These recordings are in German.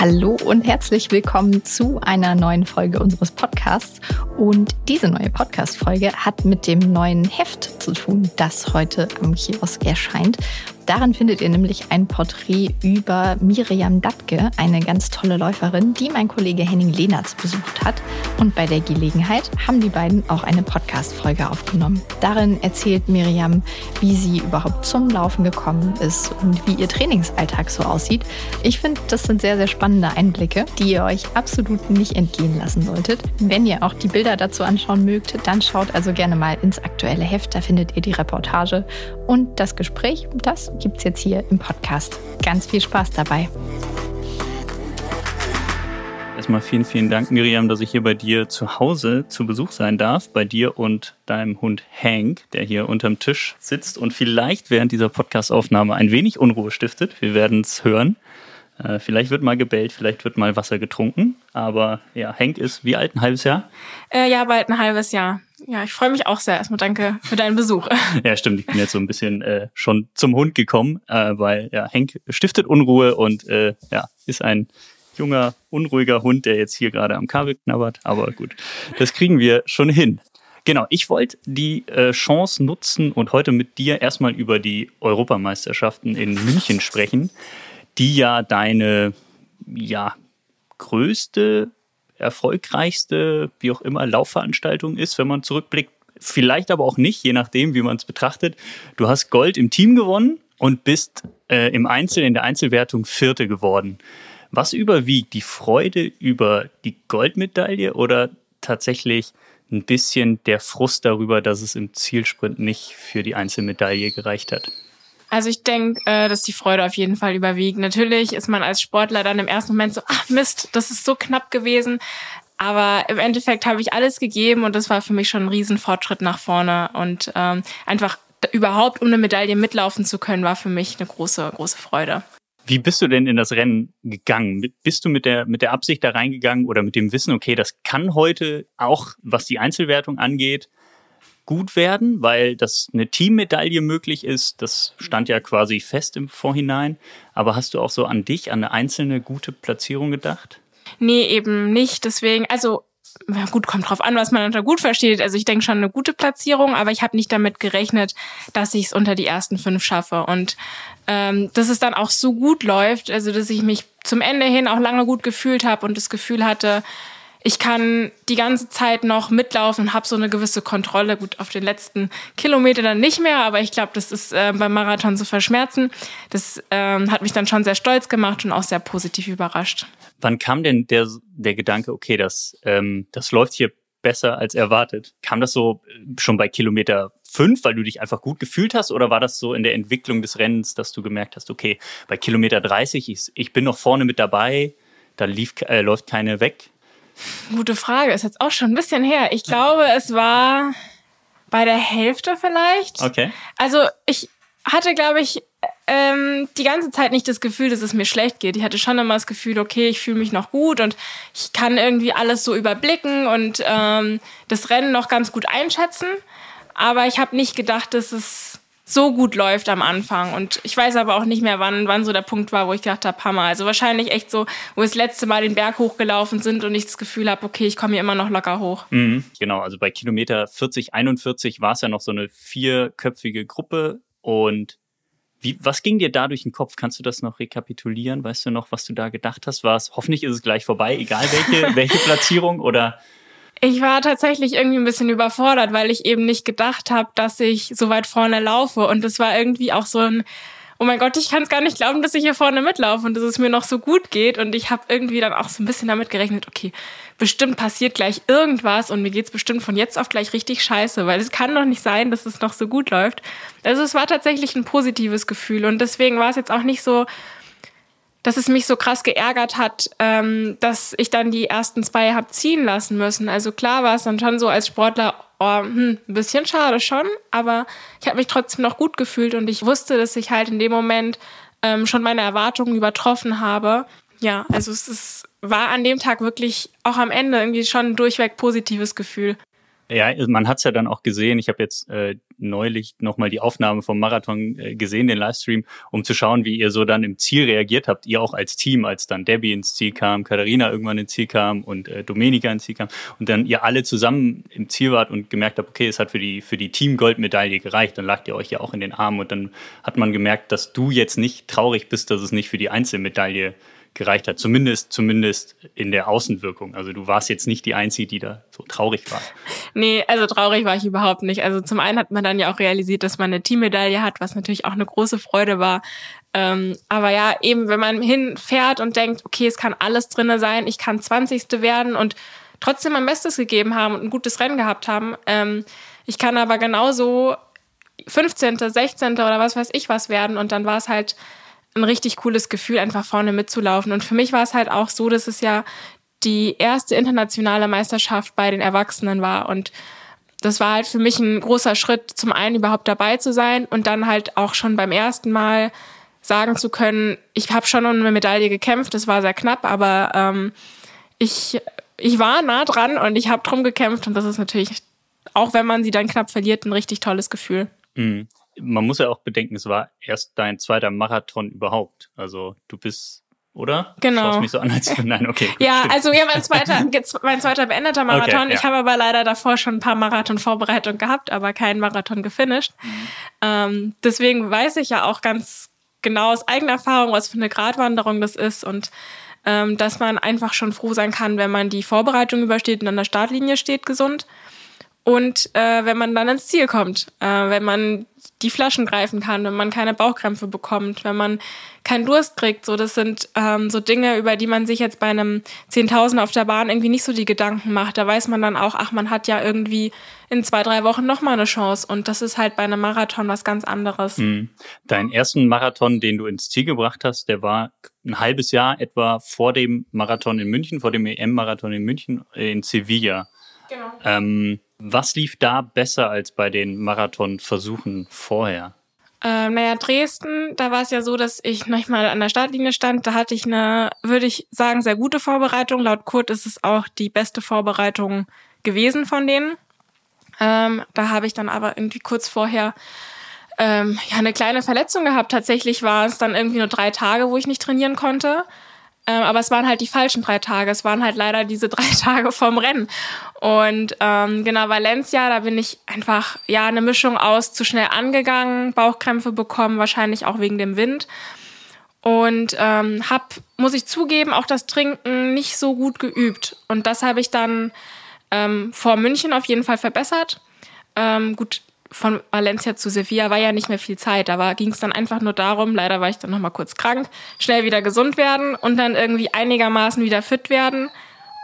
Hallo und herzlich willkommen zu einer neuen Folge unseres Podcasts. Und diese neue Podcast-Folge hat mit dem neuen Heft zu tun, das heute am Kiosk erscheint. Darin findet ihr nämlich ein Porträt über Miriam Datke, eine ganz tolle Läuferin, die mein Kollege Henning Lehnertz besucht hat. Und bei der Gelegenheit haben die beiden auch eine Podcast-Folge aufgenommen. Darin erzählt Miriam, wie sie überhaupt zum Laufen gekommen ist und wie ihr Trainingsalltag so aussieht. Ich finde, das sind sehr, sehr spannende Einblicke, die ihr euch absolut nicht entgehen lassen solltet. Wenn ihr auch die Bilder dazu anschauen mögt, dann schaut also gerne mal ins aktuelle Heft. Da findet ihr die Reportage und das Gespräch. Das gibt es jetzt hier im Podcast. Ganz viel Spaß dabei. Erstmal vielen, vielen Dank, Miriam, dass ich hier bei dir zu Hause zu Besuch sein darf. Bei dir und deinem Hund Hank, der hier unterm Tisch sitzt und vielleicht während dieser Podcastaufnahme ein wenig Unruhe stiftet. Wir werden es hören. Äh, vielleicht wird mal gebellt, vielleicht wird mal Wasser getrunken. Aber ja, Hank ist wie alt? Ein halbes Jahr? Äh, ja, bald ein halbes Jahr. Ja, ich freue mich auch sehr. Erstmal danke für deinen Besuch. ja, stimmt. Ich bin jetzt so ein bisschen äh, schon zum Hund gekommen, äh, weil ja, Hank stiftet Unruhe und äh, ja, ist ein junger, unruhiger Hund, der jetzt hier gerade am Kabel knabbert. Aber gut, das kriegen wir schon hin. Genau, ich wollte die äh, Chance nutzen und heute mit dir erstmal über die Europameisterschaften in München sprechen die ja deine ja, größte, erfolgreichste, wie auch immer, Laufveranstaltung ist, wenn man zurückblickt. Vielleicht aber auch nicht, je nachdem, wie man es betrachtet. Du hast Gold im Team gewonnen und bist äh, im Einzel, in der Einzelwertung Vierte geworden. Was überwiegt? Die Freude über die Goldmedaille oder tatsächlich ein bisschen der Frust darüber, dass es im Zielsprint nicht für die Einzelmedaille gereicht hat? Also ich denke, äh, dass die Freude auf jeden Fall überwiegt. Natürlich ist man als Sportler dann im ersten Moment so, ach Mist, das ist so knapp gewesen. Aber im Endeffekt habe ich alles gegeben und das war für mich schon ein Riesenfortschritt nach vorne. Und ähm, einfach überhaupt um eine Medaille mitlaufen zu können, war für mich eine große, große Freude. Wie bist du denn in das Rennen gegangen? Bist du mit der, mit der Absicht da reingegangen oder mit dem Wissen, okay, das kann heute auch, was die Einzelwertung angeht, gut werden, weil das eine Teammedaille möglich ist. Das stand ja quasi fest im Vorhinein. Aber hast du auch so an dich, an eine einzelne gute Platzierung gedacht? Nee, eben nicht. Deswegen, also ja gut, kommt drauf an, was man unter gut versteht. Also ich denke schon eine gute Platzierung, aber ich habe nicht damit gerechnet, dass ich es unter die ersten fünf schaffe. Und ähm, dass es dann auch so gut läuft, also dass ich mich zum Ende hin auch lange gut gefühlt habe und das Gefühl hatte, ich kann die ganze Zeit noch mitlaufen und habe so eine gewisse Kontrolle. Gut, auf den letzten Kilometer dann nicht mehr, aber ich glaube, das ist äh, beim Marathon zu verschmerzen. Das ähm, hat mich dann schon sehr stolz gemacht und auch sehr positiv überrascht. Wann kam denn der, der Gedanke, okay, das, ähm, das läuft hier besser als erwartet? Kam das so äh, schon bei Kilometer fünf, weil du dich einfach gut gefühlt hast? Oder war das so in der Entwicklung des Rennens, dass du gemerkt hast, okay, bei Kilometer 30, ich, ich bin noch vorne mit dabei, da lief, äh, läuft keine weg? Gute Frage, ist jetzt auch schon ein bisschen her. Ich glaube, es war bei der Hälfte vielleicht. Okay. Also ich hatte, glaube ich, ähm, die ganze Zeit nicht das Gefühl, dass es mir schlecht geht. Ich hatte schon immer das Gefühl, okay, ich fühle mich noch gut und ich kann irgendwie alles so überblicken und ähm, das Rennen noch ganz gut einschätzen. Aber ich habe nicht gedacht, dass es so gut läuft am Anfang. Und ich weiß aber auch nicht mehr, wann, wann so der Punkt war, wo ich gedacht habe, Hammer. Also wahrscheinlich echt so, wo wir das letzte Mal den Berg hochgelaufen sind und ich das Gefühl habe, okay, ich komme hier immer noch locker hoch. Mhm, genau, also bei Kilometer 40, 41 war es ja noch so eine vierköpfige Gruppe. Und wie, was ging dir da durch den Kopf? Kannst du das noch rekapitulieren? Weißt du noch, was du da gedacht hast? War es, hoffentlich ist es gleich vorbei, egal welche, welche Platzierung oder ich war tatsächlich irgendwie ein bisschen überfordert, weil ich eben nicht gedacht habe, dass ich so weit vorne laufe. Und es war irgendwie auch so ein, oh mein Gott, ich kann es gar nicht glauben, dass ich hier vorne mitlaufe und dass es mir noch so gut geht. Und ich habe irgendwie dann auch so ein bisschen damit gerechnet, okay, bestimmt passiert gleich irgendwas und mir geht's bestimmt von jetzt auf gleich richtig scheiße, weil es kann doch nicht sein, dass es noch so gut läuft. Also es war tatsächlich ein positives Gefühl und deswegen war es jetzt auch nicht so, dass es mich so krass geärgert hat, ähm, dass ich dann die ersten zwei hab ziehen lassen müssen. Also klar war es dann schon so als Sportler, oh, hm, ein bisschen schade schon, aber ich habe mich trotzdem noch gut gefühlt und ich wusste, dass ich halt in dem Moment ähm, schon meine Erwartungen übertroffen habe. Ja, also es ist, war an dem Tag wirklich auch am Ende irgendwie schon ein durchweg positives Gefühl. Ja, man hat es ja dann auch gesehen. Ich habe jetzt äh, neulich nochmal die Aufnahme vom Marathon äh, gesehen, den Livestream, um zu schauen, wie ihr so dann im Ziel reagiert habt. Ihr auch als Team, als dann Debbie ins Ziel kam, Katharina irgendwann ins Ziel kam und äh, Domenica ins Ziel kam. Und dann ihr alle zusammen im Ziel wart und gemerkt habt, okay, es hat für die, für die Team-Goldmedaille gereicht. Dann lagt ihr euch ja auch in den Armen und dann hat man gemerkt, dass du jetzt nicht traurig bist, dass es nicht für die Einzelmedaille gereicht hat. Zumindest, zumindest in der Außenwirkung. Also du warst jetzt nicht die Einzige, die da so traurig war. Nee, also traurig war ich überhaupt nicht. Also zum einen hat man dann ja auch realisiert, dass man eine Teammedaille hat, was natürlich auch eine große Freude war. Ähm, aber ja, eben, wenn man hinfährt und denkt, okay, es kann alles drinne sein, ich kann 20. werden und trotzdem mein Bestes gegeben haben und ein gutes Rennen gehabt haben. Ähm, ich kann aber genauso 15., 16. oder was weiß ich was werden und dann war es halt ein richtig cooles Gefühl, einfach vorne mitzulaufen. Und für mich war es halt auch so, dass es ja die erste internationale Meisterschaft bei den Erwachsenen war. Und das war halt für mich ein großer Schritt, zum einen überhaupt dabei zu sein und dann halt auch schon beim ersten Mal sagen zu können, ich habe schon um eine Medaille gekämpft, das war sehr knapp, aber ähm, ich, ich war nah dran und ich habe drum gekämpft und das ist natürlich, auch wenn man sie dann knapp verliert, ein richtig tolles Gefühl. Mhm man muss ja auch bedenken, es war erst dein zweiter Marathon überhaupt. Also du bist, oder? Genau. Schaust mich so an, als nein, okay. Gut, ja, stimmt. also ja, mein zweiter, mein zweiter beendeter Marathon. Okay, ja. Ich habe aber leider davor schon ein paar Marathon-Vorbereitungen gehabt, aber keinen Marathon gefinisht. Mhm. Ähm, deswegen weiß ich ja auch ganz genau aus eigener Erfahrung, was für eine Gratwanderung das ist und ähm, dass man einfach schon froh sein kann, wenn man die Vorbereitung übersteht und an der Startlinie steht gesund. Und äh, wenn man dann ins Ziel kommt, äh, wenn man die Flaschen greifen kann, wenn man keine Bauchkrämpfe bekommt, wenn man keinen Durst kriegt, so das sind ähm, so Dinge, über die man sich jetzt bei einem 10.000 auf der Bahn irgendwie nicht so die Gedanken macht. Da weiß man dann auch, ach, man hat ja irgendwie in zwei, drei Wochen nochmal eine Chance und das ist halt bei einem Marathon was ganz anderes. Mhm. Deinen ersten Marathon, den du ins Ziel gebracht hast, der war ein halbes Jahr etwa vor dem Marathon in München, vor dem EM-Marathon in München äh, in Sevilla. Genau. Ähm, was lief da besser als bei den Marathonversuchen vorher? Ähm, naja, Dresden, da war es ja so, dass ich manchmal an der Startlinie stand. Da hatte ich eine, würde ich sagen, sehr gute Vorbereitung. Laut Kurt ist es auch die beste Vorbereitung gewesen von denen. Ähm, da habe ich dann aber irgendwie kurz vorher ähm, ja eine kleine Verletzung gehabt. Tatsächlich war es dann irgendwie nur drei Tage, wo ich nicht trainieren konnte. Ähm, aber es waren halt die falschen drei Tage. Es waren halt leider diese drei Tage vom Rennen. Und ähm, genau, Valencia, da bin ich einfach, ja, eine Mischung aus zu schnell angegangen, Bauchkrämpfe bekommen, wahrscheinlich auch wegen dem Wind. Und ähm, hab, muss ich zugeben, auch das Trinken nicht so gut geübt. Und das habe ich dann ähm, vor München auf jeden Fall verbessert. Ähm, gut, von Valencia zu Sevilla war ja nicht mehr viel Zeit. Da ging es dann einfach nur darum, leider war ich dann nochmal kurz krank, schnell wieder gesund werden und dann irgendwie einigermaßen wieder fit werden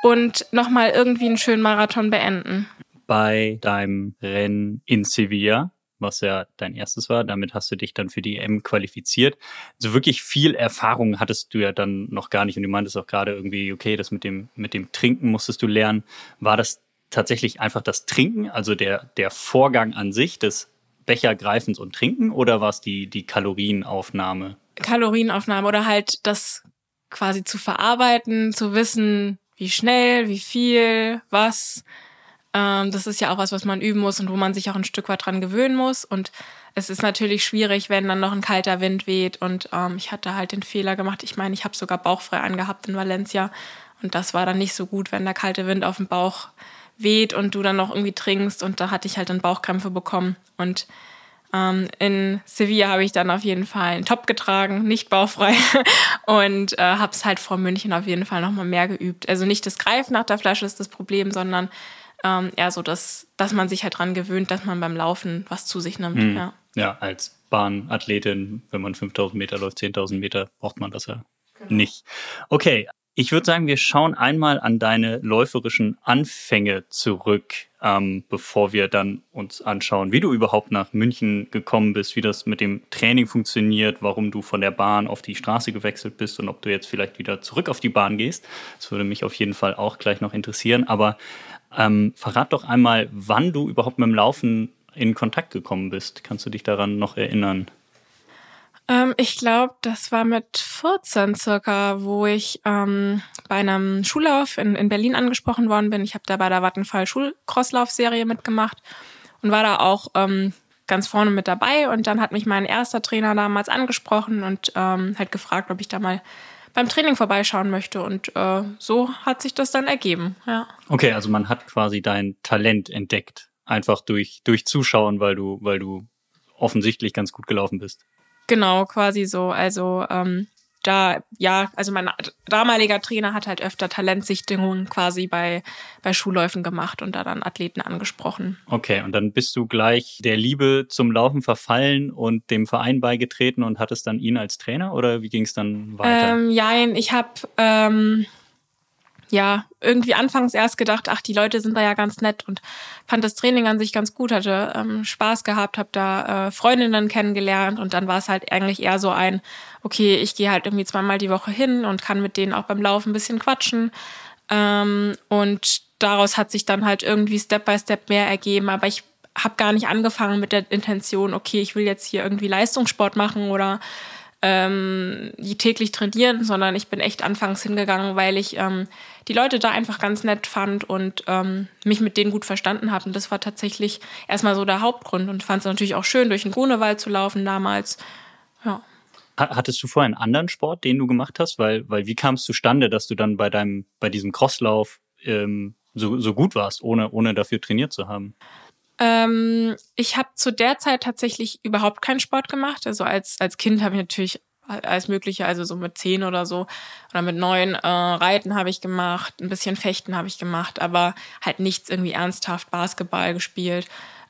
und nochmal irgendwie einen schönen Marathon beenden. Bei deinem Rennen in Sevilla, was ja dein erstes war, damit hast du dich dann für die EM qualifiziert. So also wirklich viel Erfahrung hattest du ja dann noch gar nicht und du meintest auch gerade irgendwie, okay, das mit dem, mit dem Trinken musstest du lernen. War das tatsächlich einfach das Trinken, also der, der Vorgang an sich des Bechergreifens und Trinken oder war es die, die Kalorienaufnahme? Kalorienaufnahme oder halt das quasi zu verarbeiten, zu wissen, wie schnell, wie viel, was. Ähm, das ist ja auch was, was man üben muss und wo man sich auch ein Stück weit dran gewöhnen muss. Und es ist natürlich schwierig, wenn dann noch ein kalter Wind weht. Und ähm, ich hatte halt den Fehler gemacht. Ich meine, ich habe sogar bauchfrei angehabt in Valencia. Und das war dann nicht so gut, wenn der kalte Wind auf dem Bauch weht und du dann noch irgendwie trinkst. Und da hatte ich halt dann Bauchkrämpfe bekommen. Und ähm, in Sevilla habe ich dann auf jeden Fall einen Top getragen, nicht bauchfrei. und äh, habe es halt vor München auf jeden Fall nochmal mehr geübt. Also nicht das Greifen nach der Flasche ist das Problem, sondern ähm, eher so, dass, dass man sich halt dran gewöhnt, dass man beim Laufen was zu sich nimmt. Mhm. Ja. ja, als Bahnathletin, wenn man 5000 Meter läuft, 10.000 Meter, braucht man das ja genau. nicht. Okay, ich würde sagen, wir schauen einmal an deine läuferischen Anfänge zurück, ähm, bevor wir dann uns anschauen, wie du überhaupt nach München gekommen bist, wie das mit dem Training funktioniert, warum du von der Bahn auf die Straße gewechselt bist und ob du jetzt vielleicht wieder zurück auf die Bahn gehst. Das würde mich auf jeden Fall auch gleich noch interessieren. Aber ähm, verrat doch einmal, wann du überhaupt mit dem Laufen in Kontakt gekommen bist. Kannst du dich daran noch erinnern? Ähm, ich glaube, das war mit 14 circa, wo ich ähm, bei einem Schullauf in, in Berlin angesprochen worden bin. Ich habe da bei der Vattenfall Schulcrosslauf-Serie mitgemacht und war da auch ähm, ganz vorne mit dabei. Und dann hat mich mein erster Trainer damals angesprochen und ähm, halt gefragt, ob ich da mal beim Training vorbeischauen möchte. Und äh, so hat sich das dann ergeben. Ja. Okay, also man hat quasi dein Talent entdeckt, einfach durch durch Zuschauen, weil du weil du offensichtlich ganz gut gelaufen bist. Genau, quasi so. Also ähm, da, ja, also mein damaliger Trainer hat halt öfter Talentsichtungen quasi bei, bei Schulläufen gemacht und da dann Athleten angesprochen. Okay, und dann bist du gleich der Liebe zum Laufen verfallen und dem Verein beigetreten und hattest dann ihn als Trainer oder wie ging es dann weiter? Ähm, ja, ich habe ähm, ja, irgendwie anfangs erst gedacht, ach, die Leute sind da ja ganz nett und fand das Training an sich ganz gut, hatte ähm, Spaß gehabt, habe da äh, Freundinnen kennengelernt und dann war es halt eigentlich eher so ein, okay, ich gehe halt irgendwie zweimal die Woche hin und kann mit denen auch beim Laufen ein bisschen quatschen. Ähm, und daraus hat sich dann halt irgendwie Step by Step mehr ergeben, aber ich habe gar nicht angefangen mit der Intention, okay, ich will jetzt hier irgendwie Leistungssport machen oder ähm, die täglich trainieren, sondern ich bin echt anfangs hingegangen, weil ich ähm, die Leute da einfach ganz nett fand und ähm, mich mit denen gut verstanden habe. Und das war tatsächlich erstmal so der Hauptgrund und fand es natürlich auch schön, durch den Grunewald zu laufen damals. Ja. Hattest du vorher einen anderen Sport, den du gemacht hast? Weil, weil wie kam es zustande, dass du dann bei deinem, bei diesem Crosslauf ähm, so, so gut warst, ohne, ohne dafür trainiert zu haben? Ähm, ich habe zu der Zeit tatsächlich überhaupt keinen Sport gemacht. Also als, als Kind habe ich natürlich alles Mögliche, also so mit zehn oder so oder mit neun äh, Reiten habe ich gemacht, ein bisschen Fechten habe ich gemacht, aber halt nichts irgendwie ernsthaft Basketball gespielt.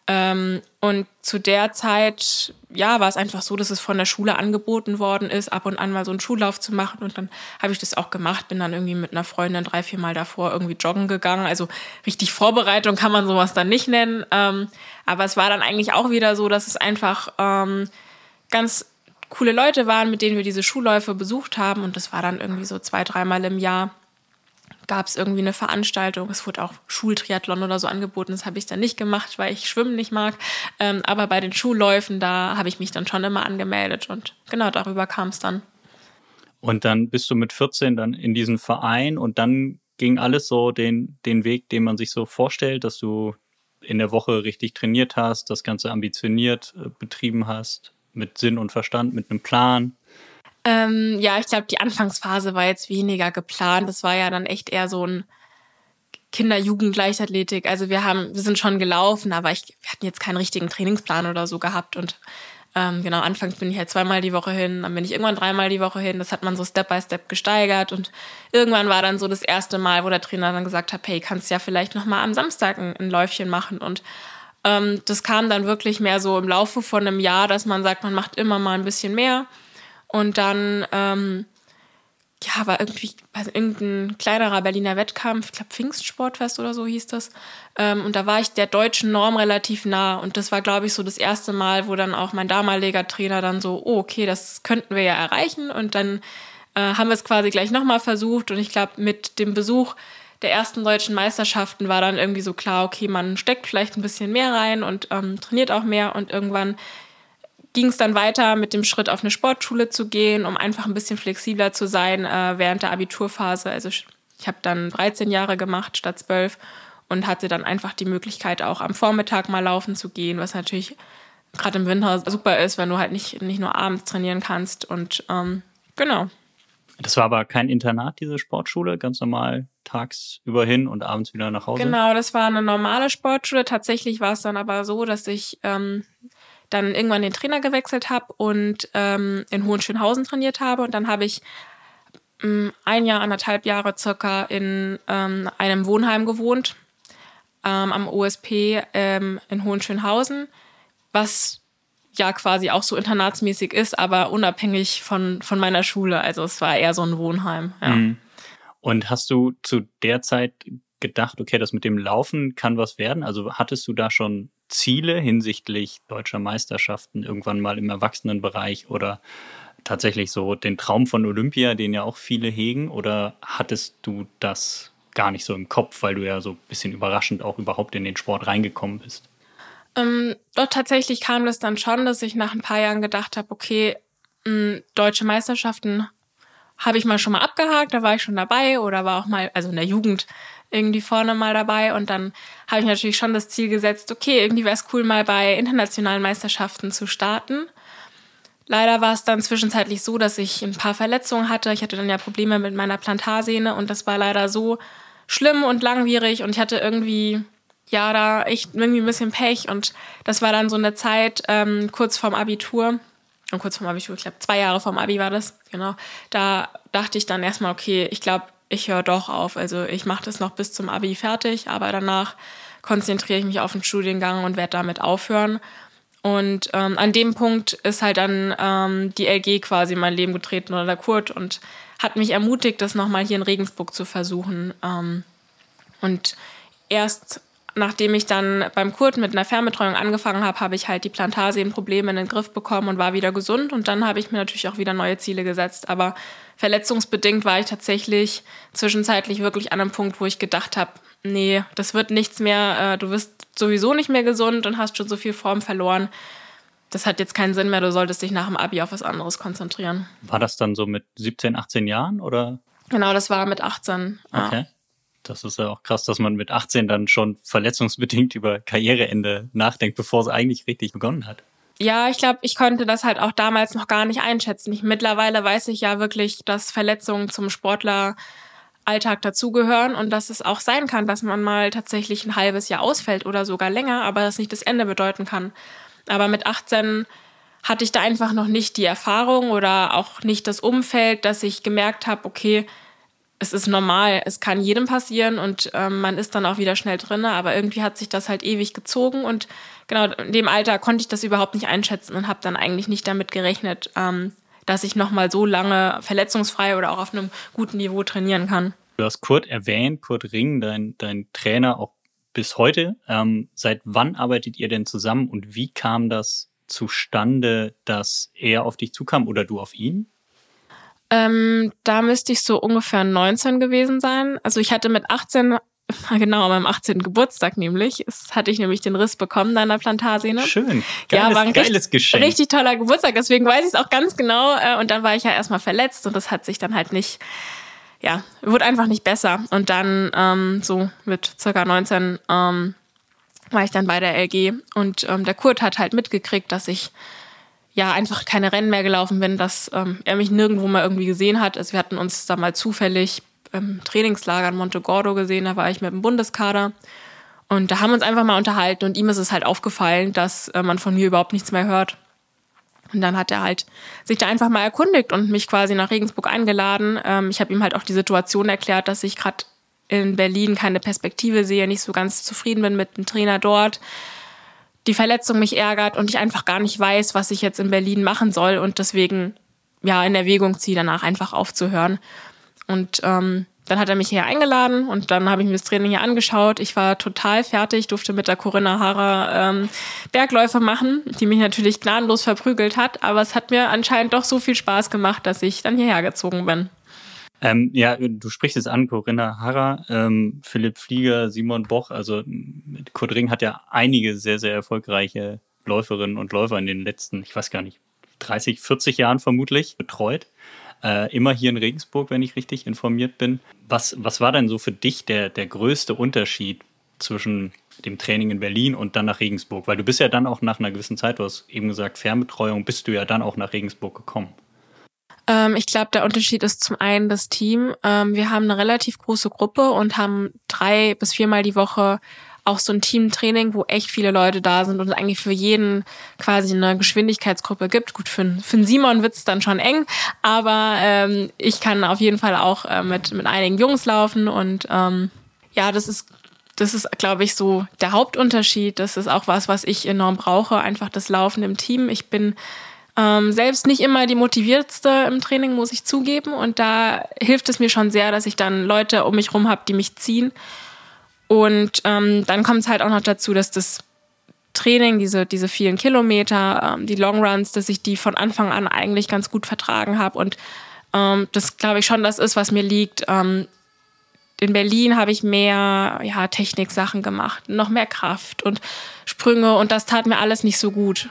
Ähm, und zu der Zeit, ja, war es einfach so, dass es von der Schule angeboten worden ist, ab und an mal so einen Schullauf zu machen. Und dann habe ich das auch gemacht, bin dann irgendwie mit einer Freundin drei, vier Mal davor irgendwie joggen gegangen. Also richtig Vorbereitung kann man sowas dann nicht nennen. Ähm, aber es war dann eigentlich auch wieder so, dass es einfach ähm, ganz coole Leute waren, mit denen wir diese Schulläufe besucht haben. Und das war dann irgendwie so zwei, dreimal im Jahr gab es irgendwie eine Veranstaltung. Es wurde auch Schultriathlon oder so angeboten. Das habe ich dann nicht gemacht, weil ich Schwimmen nicht mag. Ähm, aber bei den Schulläufen, da habe ich mich dann schon immer angemeldet. Und genau darüber kam es dann. Und dann bist du mit 14 dann in diesen Verein und dann ging alles so den, den Weg, den man sich so vorstellt, dass du in der Woche richtig trainiert hast, das Ganze ambitioniert äh, betrieben hast, mit Sinn und Verstand, mit einem Plan. Ähm, ja, ich glaube, die Anfangsphase war jetzt weniger geplant. Das war ja dann echt eher so ein Kinder-Jugend-Leichtathletik. Also wir haben, wir sind schon gelaufen, aber ich, wir hatten jetzt keinen richtigen Trainingsplan oder so gehabt. Und ähm, genau, anfangs bin ich halt zweimal die Woche hin, dann bin ich irgendwann dreimal die Woche hin. Das hat man so Step by Step gesteigert. Und irgendwann war dann so das erste Mal, wo der Trainer dann gesagt hat, hey, kannst ja vielleicht nochmal am Samstag ein, ein Läufchen machen. Und ähm, das kam dann wirklich mehr so im Laufe von einem Jahr, dass man sagt, man macht immer mal ein bisschen mehr. Und dann, ähm, ja, war irgendwie also irgendein kleinerer Berliner Wettkampf, ich glaube Pfingstsportfest oder so hieß das. Ähm, und da war ich der deutschen Norm relativ nah. Und das war, glaube ich, so das erste Mal, wo dann auch mein damaliger Trainer dann so, oh, okay, das könnten wir ja erreichen. Und dann äh, haben wir es quasi gleich nochmal versucht. Und ich glaube, mit dem Besuch der ersten deutschen Meisterschaften war dann irgendwie so klar, okay, man steckt vielleicht ein bisschen mehr rein und ähm, trainiert auch mehr. Und irgendwann ging es dann weiter mit dem Schritt auf eine Sportschule zu gehen, um einfach ein bisschen flexibler zu sein äh, während der Abiturphase. Also ich, habe dann 13 Jahre gemacht statt 12 und hatte dann einfach die Möglichkeit auch am Vormittag mal laufen zu gehen, was natürlich gerade im Winter super ist, wenn du halt nicht, nicht nur abends trainieren kannst und ähm, genau. Das war aber kein Internat, diese Sportschule, ganz normal tagsüber hin und abends wieder nach Hause? Genau, das war eine normale Sportschule. Tatsächlich war es dann aber so, dass ich ähm, dann irgendwann den Trainer gewechselt habe und ähm, in Hohenschönhausen trainiert habe. Und dann habe ich ähm, ein Jahr, anderthalb Jahre circa in ähm, einem Wohnheim gewohnt, ähm, am OSP ähm, in Hohenschönhausen, was ja quasi auch so internatsmäßig ist, aber unabhängig von, von meiner Schule. Also es war eher so ein Wohnheim. Ja. Mhm. Und hast du zu der Zeit gedacht, okay, das mit dem Laufen kann was werden? Also hattest du da schon Ziele hinsichtlich deutscher Meisterschaften irgendwann mal im Erwachsenenbereich oder tatsächlich so den Traum von Olympia, den ja auch viele hegen? Oder hattest du das gar nicht so im Kopf, weil du ja so ein bisschen überraschend auch überhaupt in den Sport reingekommen bist? Ähm, doch tatsächlich kam das dann schon, dass ich nach ein paar Jahren gedacht habe, okay, mh, deutsche Meisterschaften habe ich mal schon mal abgehakt, da war ich schon dabei oder war auch mal, also in der Jugend irgendwie vorne mal dabei und dann habe ich natürlich schon das Ziel gesetzt, okay, irgendwie wäre es cool, mal bei internationalen Meisterschaften zu starten. Leider war es dann zwischenzeitlich so, dass ich ein paar Verletzungen hatte. Ich hatte dann ja Probleme mit meiner Plantarsehne und das war leider so schlimm und langwierig und ich hatte irgendwie ja da echt irgendwie ein bisschen Pech und das war dann so eine Zeit ähm, kurz vorm Abitur und kurz vorm Abitur, ich glaube zwei Jahre vorm Abi war das, genau. Da dachte ich dann erstmal, okay, ich glaube, ich höre doch auf. Also ich mache das noch bis zum Abi fertig, aber danach konzentriere ich mich auf den Studiengang und werde damit aufhören. Und ähm, an dem Punkt ist halt dann ähm, die LG quasi in mein Leben getreten oder der Kurt und hat mich ermutigt, das nochmal hier in Regensburg zu versuchen. Ähm, und erst nachdem ich dann beim Kurt mit einer Fernbetreuung angefangen habe, habe ich halt die Plantarsehnenprobleme in den Griff bekommen und war wieder gesund. Und dann habe ich mir natürlich auch wieder neue Ziele gesetzt. Aber verletzungsbedingt war ich tatsächlich zwischenzeitlich wirklich an einem Punkt, wo ich gedacht habe, nee, das wird nichts mehr. Äh, du wirst sowieso nicht mehr gesund und hast schon so viel Form verloren. Das hat jetzt keinen Sinn mehr. Du solltest dich nach dem Abi auf was anderes konzentrieren. War das dann so mit 17, 18 Jahren oder? Genau, das war mit 18. Okay. Ja. Das ist ja auch krass, dass man mit 18 dann schon verletzungsbedingt über Karriereende nachdenkt, bevor es eigentlich richtig begonnen hat. Ja, ich glaube, ich konnte das halt auch damals noch gar nicht einschätzen. Ich, mittlerweile weiß ich ja wirklich, dass Verletzungen zum Sportleralltag dazugehören und dass es auch sein kann, dass man mal tatsächlich ein halbes Jahr ausfällt oder sogar länger, aber das nicht das Ende bedeuten kann. Aber mit 18 hatte ich da einfach noch nicht die Erfahrung oder auch nicht das Umfeld, dass ich gemerkt habe, okay, es ist normal, es kann jedem passieren und ähm, man ist dann auch wieder schnell drin, aber irgendwie hat sich das halt ewig gezogen und genau in dem Alter konnte ich das überhaupt nicht einschätzen und habe dann eigentlich nicht damit gerechnet, ähm, dass ich nochmal so lange verletzungsfrei oder auch auf einem guten Niveau trainieren kann. Du hast Kurt erwähnt, Kurt Ring, dein, dein Trainer auch bis heute. Ähm, seit wann arbeitet ihr denn zusammen und wie kam das zustande, dass er auf dich zukam oder du auf ihn? Ähm, da müsste ich so ungefähr 19 gewesen sein. Also ich hatte mit 18, genau, an meinem 18. Geburtstag nämlich, hatte ich nämlich den Riss bekommen deiner Plantarsehne. Schön. Geiles, ja, war ein geiles richtig, Geschenk. Richtig toller Geburtstag, deswegen weiß ich es auch ganz genau. Äh, und dann war ich ja erstmal verletzt und das hat sich dann halt nicht, ja, wurde einfach nicht besser. Und dann ähm, so mit circa 19 ähm, war ich dann bei der LG und ähm, der Kurt hat halt mitgekriegt, dass ich ja einfach keine Rennen mehr gelaufen bin, dass ähm, er mich nirgendwo mal irgendwie gesehen hat. Also wir hatten uns da mal zufällig im Trainingslager in Monte Gordo gesehen, da war ich mit dem Bundeskader. Und da haben wir uns einfach mal unterhalten und ihm ist es halt aufgefallen, dass äh, man von mir überhaupt nichts mehr hört. Und dann hat er halt sich da einfach mal erkundigt und mich quasi nach Regensburg eingeladen. Ähm, ich habe ihm halt auch die Situation erklärt, dass ich gerade in Berlin keine Perspektive sehe, nicht so ganz zufrieden bin mit dem Trainer dort die Verletzung mich ärgert und ich einfach gar nicht weiß, was ich jetzt in Berlin machen soll und deswegen ja in Erwägung ziehe, danach einfach aufzuhören. Und ähm, dann hat er mich hier eingeladen und dann habe ich mir das Training hier angeschaut. Ich war total fertig, durfte mit der Corinna Hara ähm, Bergläufe machen, die mich natürlich gnadenlos verprügelt hat, aber es hat mir anscheinend doch so viel Spaß gemacht, dass ich dann hierher gezogen bin. Ähm, ja, du sprichst es an, Corinna Harrer, ähm, Philipp Flieger, Simon Boch. Also Kurt Ring hat ja einige sehr, sehr erfolgreiche Läuferinnen und Läufer in den letzten, ich weiß gar nicht, 30, 40 Jahren vermutlich betreut. Äh, immer hier in Regensburg, wenn ich richtig informiert bin. Was, was war denn so für dich der, der größte Unterschied zwischen dem Training in Berlin und dann nach Regensburg? Weil du bist ja dann auch nach einer gewissen Zeit, du hast eben gesagt, Fernbetreuung, bist du ja dann auch nach Regensburg gekommen. Ähm, ich glaube, der Unterschied ist zum einen das Team. Ähm, wir haben eine relativ große Gruppe und haben drei bis viermal die Woche auch so ein Teamtraining, wo echt viele Leute da sind und es eigentlich für jeden quasi eine Geschwindigkeitsgruppe gibt. Gut, für, für einen Simon wird's dann schon eng, aber ähm, ich kann auf jeden Fall auch äh, mit, mit einigen Jungs laufen und ähm, ja, das ist das ist, glaube ich, so der Hauptunterschied. Das ist auch was, was ich enorm brauche, einfach das Laufen im Team. Ich bin ähm, selbst nicht immer die motiviertste im Training, muss ich zugeben. Und da hilft es mir schon sehr, dass ich dann Leute um mich rum habe, die mich ziehen. Und ähm, dann kommt es halt auch noch dazu, dass das Training, diese, diese vielen Kilometer, ähm, die Longruns, dass ich die von Anfang an eigentlich ganz gut vertragen habe. Und ähm, das glaube ich schon, das ist, was mir liegt. Ähm, in Berlin habe ich mehr ja, Techniksachen gemacht, noch mehr Kraft und Sprünge und das tat mir alles nicht so gut.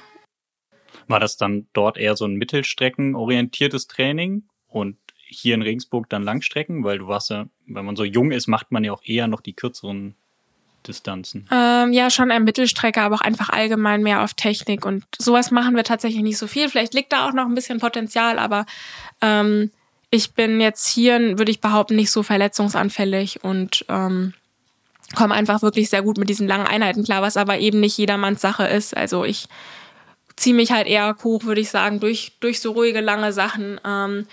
War das dann dort eher so ein mittelstreckenorientiertes Training? Und hier in Regensburg dann Langstrecken? Weil du warst ja, wenn man so jung ist, macht man ja auch eher noch die kürzeren Distanzen. Ähm, ja, schon ein Mittelstrecke, aber auch einfach allgemein mehr auf Technik. Und sowas machen wir tatsächlich nicht so viel. Vielleicht liegt da auch noch ein bisschen Potenzial, aber ähm, ich bin jetzt hier, würde ich behaupten, nicht so verletzungsanfällig und ähm, komme einfach wirklich sehr gut mit diesen langen Einheiten klar, was aber eben nicht jedermanns Sache ist. Also ich ziehe mich halt eher hoch, würde ich sagen, durch, durch so ruhige, lange Sachen. Ähm,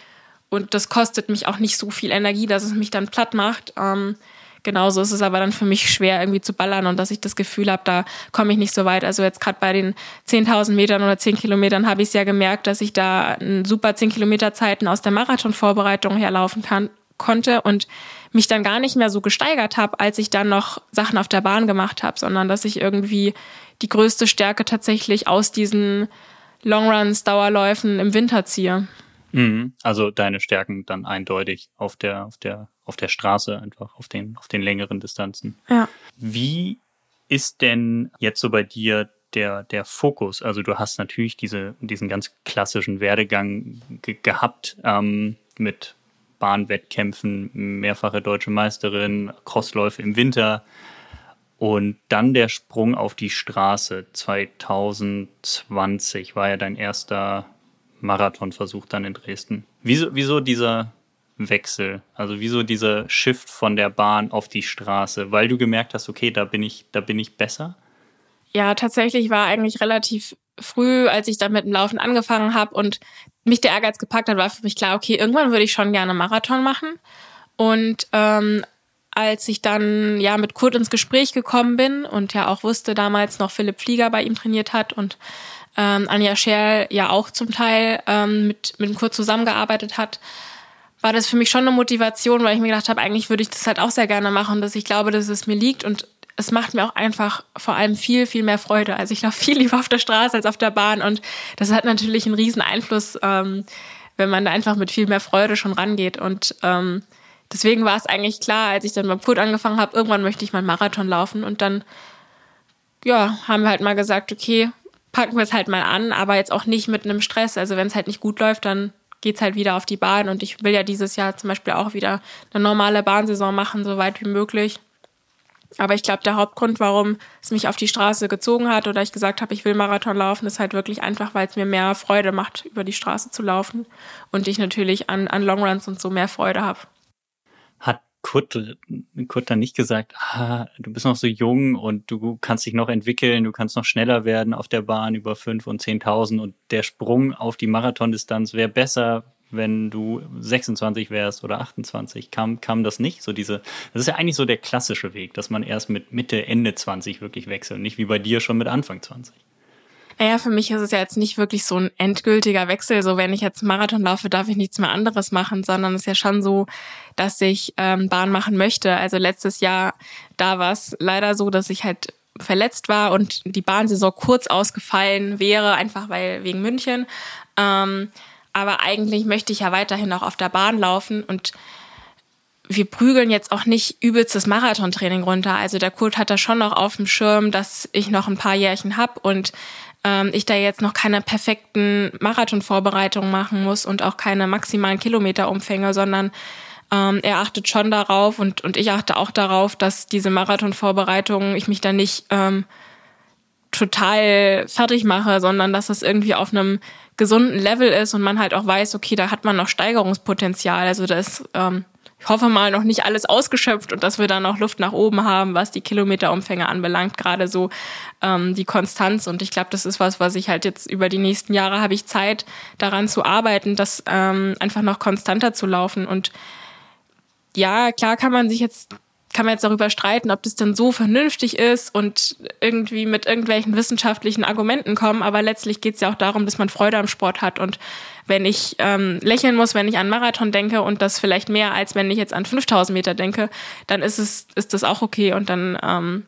und das kostet mich auch nicht so viel Energie, dass es mich dann platt macht. Ähm, genauso ist es aber dann für mich schwer, irgendwie zu ballern und dass ich das Gefühl habe, da komme ich nicht so weit. Also jetzt gerade bei den 10.000 Metern oder 10 Kilometern habe ich es ja gemerkt, dass ich da super 10 Kilometer Zeiten aus der Marathonvorbereitung herlaufen kann, konnte und mich dann gar nicht mehr so gesteigert habe, als ich dann noch Sachen auf der Bahn gemacht habe, sondern dass ich irgendwie die größte Stärke tatsächlich aus diesen Longruns, Dauerläufen im Winter ziehe. Mhm. Also deine Stärken dann eindeutig auf der, auf der, auf der Straße einfach, auf den, auf den längeren Distanzen. Ja. Wie ist denn jetzt so bei dir der, der Fokus? Also du hast natürlich diese, diesen ganz klassischen Werdegang ge gehabt ähm, mit Bahnwettkämpfen, mehrfache deutsche Meisterin, Crossläufe im Winter. Und dann der Sprung auf die Straße 2020 war ja dein erster Marathonversuch dann in Dresden. Wieso, wieso dieser Wechsel? Also wieso dieser Shift von der Bahn auf die Straße? Weil du gemerkt hast, okay, da bin ich, da bin ich besser? Ja, tatsächlich war eigentlich relativ früh, als ich dann mit dem Laufen angefangen habe und mich der Ehrgeiz gepackt hat, war für mich klar, okay, irgendwann würde ich schon gerne Marathon machen. Und ähm, als ich dann ja mit Kurt ins Gespräch gekommen bin und ja auch wusste damals noch Philipp Flieger bei ihm trainiert hat und ähm, Anja Scherl ja auch zum Teil ähm, mit, mit Kurt zusammengearbeitet hat, war das für mich schon eine Motivation, weil ich mir gedacht habe, eigentlich würde ich das halt auch sehr gerne machen, dass ich glaube, dass es mir liegt und es macht mir auch einfach vor allem viel, viel mehr Freude. Also ich laufe viel lieber auf der Straße als auf der Bahn und das hat natürlich einen riesen Einfluss, ähm, wenn man da einfach mit viel mehr Freude schon rangeht. Und ähm, deswegen war es eigentlich klar, als ich dann beim Kurt angefangen habe, irgendwann möchte ich mal einen Marathon laufen und dann ja, haben wir halt mal gesagt, okay, packen wir es halt mal an, aber jetzt auch nicht mit einem Stress. Also wenn es halt nicht gut läuft, dann geht's halt wieder auf die Bahn und ich will ja dieses Jahr zum Beispiel auch wieder eine normale Bahnsaison machen, so weit wie möglich. Aber ich glaube, der Hauptgrund, warum es mich auf die Straße gezogen hat oder ich gesagt habe, ich will Marathon laufen, ist halt wirklich einfach, weil es mir mehr Freude macht, über die Straße zu laufen und ich natürlich an, an Longruns und so mehr Freude habe. Kurt, Kurt dann nicht gesagt, ah, du bist noch so jung und du kannst dich noch entwickeln, du kannst noch schneller werden auf der Bahn über fünf und zehntausend und der Sprung auf die Marathondistanz wäre besser, wenn du 26 wärst oder 28, kam, kam das nicht? So diese, das ist ja eigentlich so der klassische Weg, dass man erst mit Mitte, Ende 20 wirklich wechselt, nicht wie bei dir schon mit Anfang 20. Naja, für mich ist es ja jetzt nicht wirklich so ein endgültiger Wechsel. So, wenn ich jetzt Marathon laufe, darf ich nichts mehr anderes machen, sondern es ist ja schon so, dass ich ähm, Bahn machen möchte. Also letztes Jahr, da war es leider so, dass ich halt verletzt war und die Bahnsaison kurz ausgefallen wäre, einfach weil wegen München. Ähm, aber eigentlich möchte ich ja weiterhin auch auf der Bahn laufen und wir prügeln jetzt auch nicht übelstes Marathontraining runter. Also der Kurt hat da schon noch auf dem Schirm, dass ich noch ein paar Jährchen hab und ähm, ich da jetzt noch keine perfekten Marathonvorbereitungen machen muss und auch keine maximalen Kilometerumfänge, sondern ähm, er achtet schon darauf und, und ich achte auch darauf, dass diese Marathonvorbereitungen, ich mich da nicht ähm, total fertig mache, sondern dass das irgendwie auf einem gesunden Level ist und man halt auch weiß, okay, da hat man noch Steigerungspotenzial. Also da ist, ähm, ich hoffe mal, noch nicht alles ausgeschöpft und dass wir da noch Luft nach oben haben, was die Kilometerumfänge anbelangt, gerade so ähm, die Konstanz. Und ich glaube, das ist was, was ich halt jetzt über die nächsten Jahre habe ich Zeit, daran zu arbeiten, das ähm, einfach noch konstanter zu laufen. Und ja, klar kann man sich jetzt kann man jetzt darüber streiten, ob das denn so vernünftig ist und irgendwie mit irgendwelchen wissenschaftlichen Argumenten kommen. Aber letztlich geht es ja auch darum, dass man Freude am Sport hat. Und wenn ich ähm, lächeln muss, wenn ich an Marathon denke und das vielleicht mehr, als wenn ich jetzt an 5000 Meter denke, dann ist es ist das auch okay. Und dann ähm,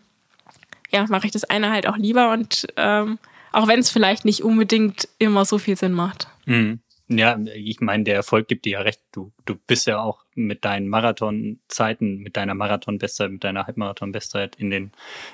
ja, mache ich das eine halt auch lieber. Und ähm, auch wenn es vielleicht nicht unbedingt immer so viel Sinn macht. Mhm. Ja, ich meine, der Erfolg gibt dir ja recht. Du, du bist ja auch mit deinen Marathonzeiten, mit deiner Marathon-Bestzeit, mit deiner Halbmarathon-Bestzeit in den,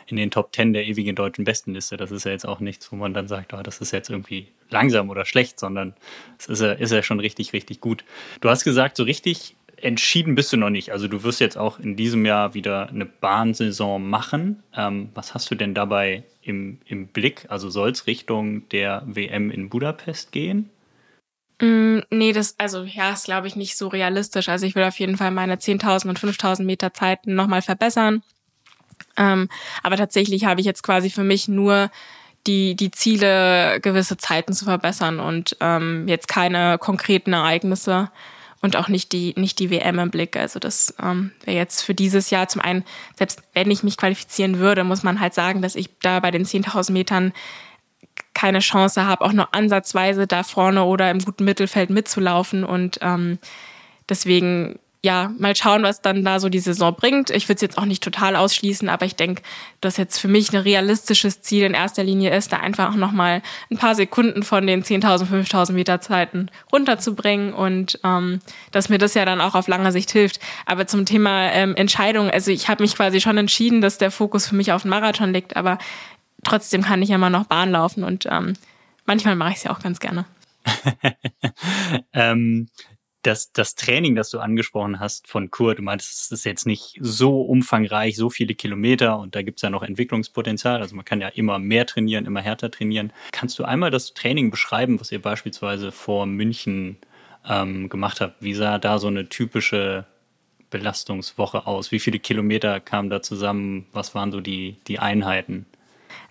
in den Top Ten der ewigen deutschen Bestenliste. Das ist ja jetzt auch nichts, wo man dann sagt, oh, das ist jetzt irgendwie langsam oder schlecht, sondern es ist ja, ist ja schon richtig, richtig gut. Du hast gesagt, so richtig entschieden bist du noch nicht. Also du wirst jetzt auch in diesem Jahr wieder eine Bahnsaison machen. Ähm, was hast du denn dabei im, im Blick? Also soll es Richtung der WM in Budapest gehen? Mm, nee, das, also ja, ist glaube ich nicht so realistisch. Also ich will auf jeden Fall meine 10.000 und 5.000 Meter Zeiten nochmal verbessern. Ähm, aber tatsächlich habe ich jetzt quasi für mich nur die, die Ziele, gewisse Zeiten zu verbessern und ähm, jetzt keine konkreten Ereignisse und auch nicht die, nicht die WM im Blick. Also das ähm, wäre jetzt für dieses Jahr zum einen, selbst wenn ich mich qualifizieren würde, muss man halt sagen, dass ich da bei den 10.000 Metern keine Chance habe, auch nur ansatzweise da vorne oder im guten Mittelfeld mitzulaufen. Und ähm, deswegen, ja, mal schauen, was dann da so die Saison bringt. Ich würde es jetzt auch nicht total ausschließen, aber ich denke, dass jetzt für mich ein realistisches Ziel in erster Linie ist, da einfach auch nochmal ein paar Sekunden von den 10.000, 5.000 Meter Zeiten runterzubringen und ähm, dass mir das ja dann auch auf lange Sicht hilft. Aber zum Thema ähm, Entscheidung, also ich habe mich quasi schon entschieden, dass der Fokus für mich auf den Marathon liegt, aber trotzdem kann ich ja immer noch Bahn laufen und ähm, manchmal mache ich es ja auch ganz gerne. ähm, das, das Training, das du angesprochen hast von Kurt, du meinst, es ist jetzt nicht so umfangreich, so viele Kilometer und da gibt es ja noch Entwicklungspotenzial. Also man kann ja immer mehr trainieren, immer härter trainieren. Kannst du einmal das Training beschreiben, was ihr beispielsweise vor München ähm, gemacht habt? Wie sah da so eine typische Belastungswoche aus? Wie viele Kilometer kamen da zusammen? Was waren so die, die Einheiten?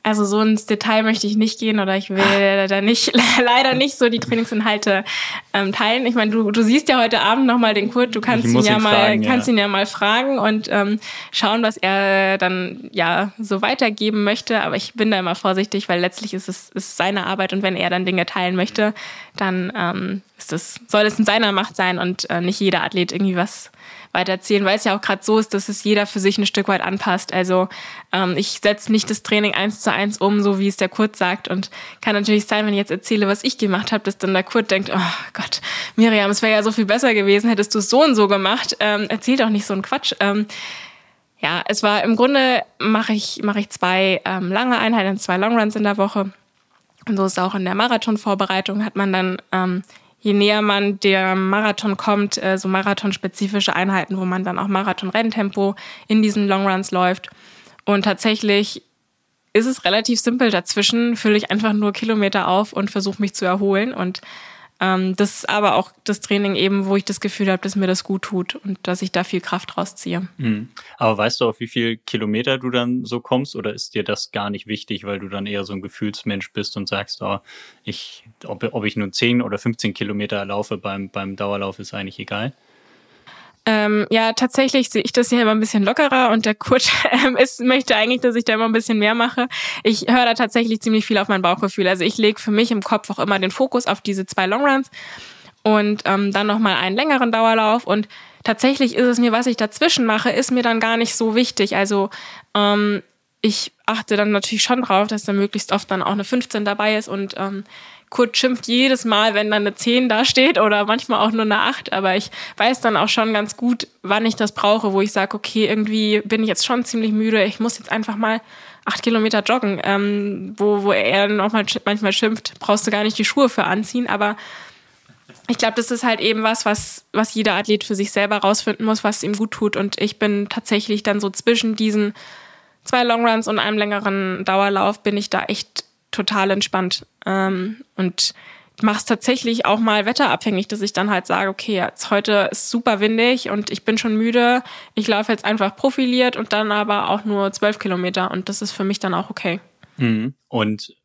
Also so ins Detail möchte ich nicht gehen oder ich will da nicht leider nicht so die Trainingsinhalte ähm, teilen. Ich meine, du, du siehst ja heute Abend nochmal den Kurt, du kannst ihn ja ihn mal fragen, kannst ja. ihn ja mal fragen und ähm, schauen, was er dann ja so weitergeben möchte. Aber ich bin da immer vorsichtig, weil letztlich ist es ist seine Arbeit und wenn er dann Dinge teilen möchte, dann ähm, ist das, soll es in seiner Macht sein und äh, nicht jeder Athlet irgendwie was weitererzählen, weil es ja auch gerade so ist, dass es jeder für sich ein Stück weit anpasst. Also ähm, ich setze nicht das Training eins zu eins um, so wie es der Kurt sagt. Und kann natürlich sein, wenn ich jetzt erzähle, was ich gemacht habe, dass dann der Kurt denkt, oh Gott, Miriam, es wäre ja so viel besser gewesen, hättest du es so und so gemacht. Ähm, erzähl doch nicht so einen Quatsch. Ähm, ja, es war im Grunde mache ich mache ich zwei ähm, lange Einheiten, zwei Longruns in der Woche. Und so ist es auch in der Marathonvorbereitung hat man dann ähm, je näher man der Marathon kommt, äh, so marathonspezifische Einheiten, wo man dann auch Marathon-Renntempo in diesen Longruns läuft. Und tatsächlich ist es relativ simpel. Dazwischen fülle ich einfach nur Kilometer auf und versuche mich zu erholen. Und ähm, das ist aber auch das Training eben, wo ich das Gefühl habe, dass mir das gut tut und dass ich da viel Kraft rausziehe. Mhm. Aber weißt du, auf wie viel Kilometer du dann so kommst oder ist dir das gar nicht wichtig, weil du dann eher so ein Gefühlsmensch bist und sagst, oh, ich, ob, ob ich nur 10 oder 15 Kilometer laufe beim, beim Dauerlauf ist eigentlich egal? Ähm, ja, tatsächlich sehe ich das hier immer ein bisschen lockerer und der Kurt ähm, ist, möchte eigentlich, dass ich da immer ein bisschen mehr mache. Ich höre da tatsächlich ziemlich viel auf mein Bauchgefühl. Also ich lege für mich im Kopf auch immer den Fokus auf diese zwei Longruns und ähm, dann nochmal einen längeren Dauerlauf und tatsächlich ist es mir, was ich dazwischen mache, ist mir dann gar nicht so wichtig. Also ähm, ich achte dann natürlich schon drauf, dass da möglichst oft dann auch eine 15 dabei ist und ähm, Kurt schimpft jedes Mal, wenn dann eine 10 da steht oder manchmal auch nur eine 8, aber ich weiß dann auch schon ganz gut, wann ich das brauche, wo ich sage, okay, irgendwie bin ich jetzt schon ziemlich müde, ich muss jetzt einfach mal acht Kilometer joggen, ähm, wo, wo er noch mal, manchmal schimpft, brauchst du gar nicht die Schuhe für anziehen, aber ich glaube, das ist halt eben was, was, was jeder Athlet für sich selber rausfinden muss, was ihm gut tut. Und ich bin tatsächlich dann so zwischen diesen zwei Longruns und einem längeren Dauerlauf bin ich da echt total entspannt. Ähm, und mache es tatsächlich auch mal wetterabhängig, dass ich dann halt sage, okay, jetzt heute ist super windig und ich bin schon müde. Ich laufe jetzt einfach profiliert und dann aber auch nur zwölf Kilometer und das ist für mich dann auch okay. Mhm. Und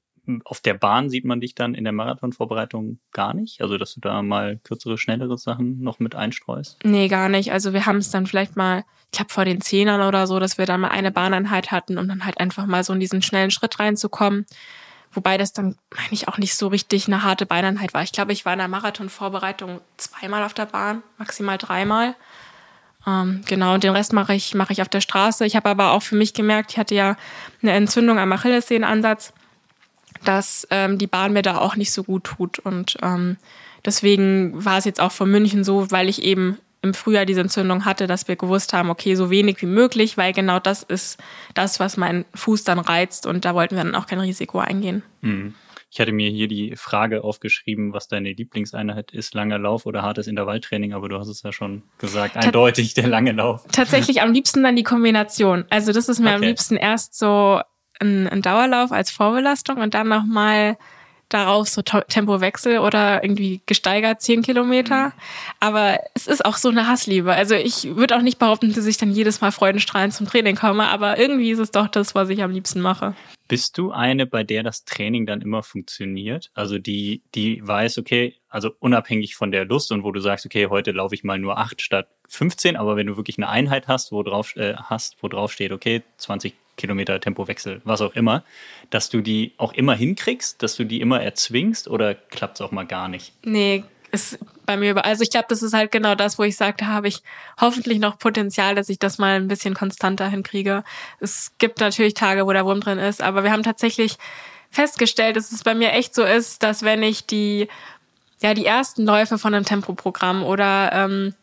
auf der Bahn sieht man dich dann in der Marathonvorbereitung gar nicht? Also, dass du da mal kürzere, schnellere Sachen noch mit einstreust? Nee, gar nicht. Also, wir haben es dann vielleicht mal, ich glaube, vor den Zehnern oder so, dass wir da mal eine Bahneinheit hatten, um dann halt einfach mal so in diesen schnellen Schritt reinzukommen. Wobei das dann, meine ich, auch nicht so richtig eine harte Beineinheit war. Ich glaube, ich war in der Marathonvorbereitung zweimal auf der Bahn, maximal dreimal. Ähm, genau, und den Rest mache ich, mache ich auf der Straße. Ich habe aber auch für mich gemerkt, ich hatte ja eine Entzündung am Achillessehnenansatz, dass ähm, die Bahn mir da auch nicht so gut tut. Und ähm, deswegen war es jetzt auch von München so, weil ich eben im Frühjahr diese Entzündung hatte, dass wir gewusst haben, okay, so wenig wie möglich, weil genau das ist das, was meinen Fuß dann reizt und da wollten wir dann auch kein Risiko eingehen. Mhm. Ich hatte mir hier die Frage aufgeschrieben, was deine Lieblingseinheit ist, langer Lauf oder hartes Intervalltraining, aber du hast es ja schon gesagt, eindeutig der lange Lauf. Tatsächlich am liebsten dann die Kombination. Also das ist mir okay. am liebsten erst so ein, ein Dauerlauf als Vorbelastung und dann nochmal darauf so Tempowechsel oder irgendwie gesteigert zehn Kilometer. Mhm. Aber es ist auch so eine Hassliebe. Also ich würde auch nicht behaupten, dass ich dann jedes Mal freudenstrahlend zum Training komme, aber irgendwie ist es doch das, was ich am liebsten mache. Bist du eine, bei der das Training dann immer funktioniert? Also die, die weiß, okay, also unabhängig von der Lust und wo du sagst, okay, heute laufe ich mal nur acht statt 15, aber wenn du wirklich eine Einheit hast, wo drauf äh, hast, wo drauf steht, okay, 20 Kilometer Tempowechsel, was auch immer, dass du die auch immer hinkriegst, dass du die immer erzwingst oder klappt es auch mal gar nicht? Nee, ist bei mir über. Also ich glaube, das ist halt genau das, wo ich sagte, habe ich hoffentlich noch Potenzial, dass ich das mal ein bisschen konstanter hinkriege. Es gibt natürlich Tage, wo der Wurm drin ist, aber wir haben tatsächlich festgestellt, dass es bei mir echt so ist, dass wenn ich die ja die ersten Läufe von einem Tempoprogramm oder ähm,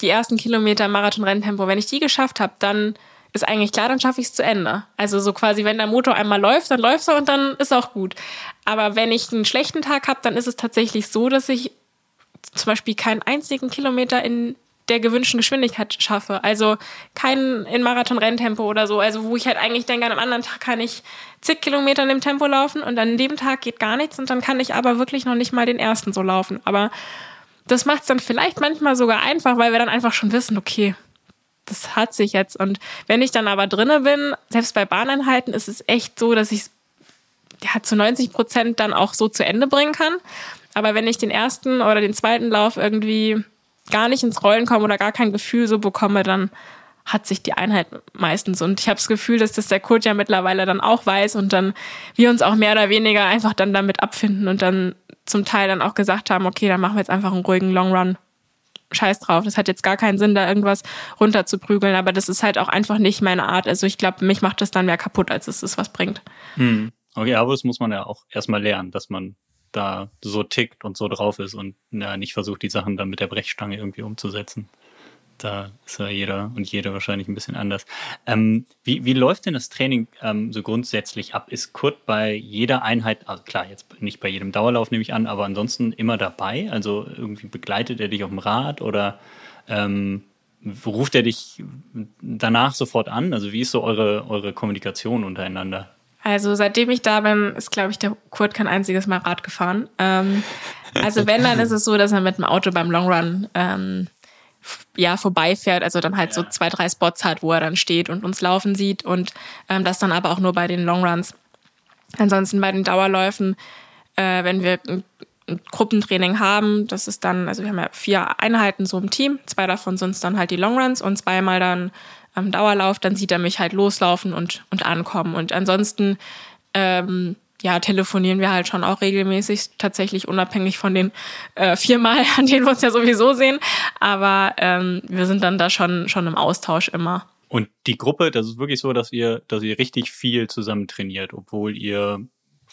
die ersten Kilometer Marathon-Renntempo, wenn ich die geschafft habe, dann ist eigentlich klar, dann schaffe ich es zu Ende. Also so quasi, wenn der Motor einmal läuft, dann läuft er und dann ist auch gut. Aber wenn ich einen schlechten Tag habe, dann ist es tatsächlich so, dass ich zum Beispiel keinen einzigen Kilometer in der gewünschten Geschwindigkeit schaffe. Also kein in Marathon-Renntempo oder so. Also wo ich halt eigentlich denke, an einem anderen Tag kann ich zig Kilometer in dem Tempo laufen und an dem Tag geht gar nichts und dann kann ich aber wirklich noch nicht mal den ersten so laufen. Aber das macht es dann vielleicht manchmal sogar einfach, weil wir dann einfach schon wissen, okay, das hat sich jetzt. Und wenn ich dann aber drinne bin, selbst bei Bahneinheiten ist es echt so, dass ich es ja, zu 90 Prozent dann auch so zu Ende bringen kann. Aber wenn ich den ersten oder den zweiten Lauf irgendwie gar nicht ins Rollen komme oder gar kein Gefühl so bekomme, dann hat sich die Einheit meistens. Und ich habe das Gefühl, dass das der Kurt ja mittlerweile dann auch weiß und dann wir uns auch mehr oder weniger einfach dann damit abfinden und dann zum Teil dann auch gesagt haben, okay, dann machen wir jetzt einfach einen ruhigen Long Run scheiß drauf. Das hat jetzt gar keinen Sinn, da irgendwas runterzuprügeln, aber das ist halt auch einfach nicht meine Art. Also ich glaube, mich macht das dann mehr kaputt, als es ist was bringt. Hm. Okay, aber das muss man ja auch erstmal lernen, dass man da so tickt und so drauf ist und ja, nicht versucht, die Sachen dann mit der Brechstange irgendwie umzusetzen da ist ja jeder und jede wahrscheinlich ein bisschen anders. Ähm, wie, wie läuft denn das Training ähm, so grundsätzlich ab? Ist Kurt bei jeder Einheit, also klar, jetzt nicht bei jedem Dauerlauf nehme ich an, aber ansonsten immer dabei? Also irgendwie begleitet er dich auf dem Rad oder ähm, ruft er dich danach sofort an? Also wie ist so eure, eure Kommunikation untereinander? Also seitdem ich da bin, ist, glaube ich, der Kurt kein einziges Mal Rad gefahren. Ähm, also wenn, dann ist es so, dass er mit dem Auto beim Long Run ähm, ja vorbeifährt, also dann halt ja. so zwei, drei Spots hat, wo er dann steht und uns laufen sieht und ähm, das dann aber auch nur bei den Longruns. Ansonsten bei den Dauerläufen, äh, wenn wir ein, ein Gruppentraining haben, das ist dann, also wir haben ja vier Einheiten so im Team, zwei davon sind dann halt die Longruns und zweimal dann am Dauerlauf, dann sieht er mich halt loslaufen und, und ankommen. Und ansonsten ähm, ja, telefonieren wir halt schon auch regelmäßig, tatsächlich unabhängig von den äh, viermal, an denen wir uns ja sowieso sehen. Aber ähm, wir sind dann da schon, schon im Austausch immer. Und die Gruppe, das ist wirklich so, dass ihr, dass ihr richtig viel zusammen trainiert, obwohl ihr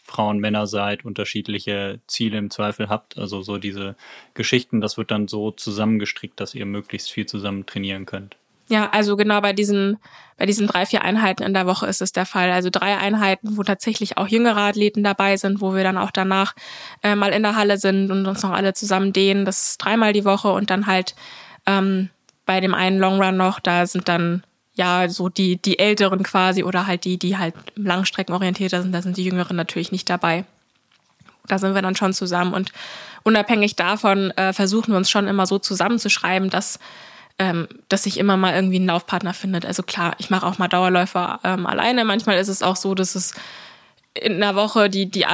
Frauen, Männer seid, unterschiedliche Ziele im Zweifel habt. Also so diese Geschichten, das wird dann so zusammengestrickt, dass ihr möglichst viel zusammen trainieren könnt. Ja, also genau bei diesen, bei diesen drei, vier Einheiten in der Woche ist es der Fall. Also drei Einheiten, wo tatsächlich auch jüngere Athleten dabei sind, wo wir dann auch danach äh, mal in der Halle sind und uns noch alle zusammen dehnen. Das ist dreimal die Woche und dann halt ähm, bei dem einen Long Run noch, da sind dann ja so die, die Älteren quasi oder halt die, die halt langstreckenorientierter sind, da sind die Jüngeren natürlich nicht dabei. Da sind wir dann schon zusammen und unabhängig davon äh, versuchen wir uns schon immer so zusammenzuschreiben, dass ähm, dass sich immer mal irgendwie ein Laufpartner findet. Also klar, ich mache auch mal Dauerläufer ähm, alleine. Manchmal ist es auch so, dass es in einer Woche die, die,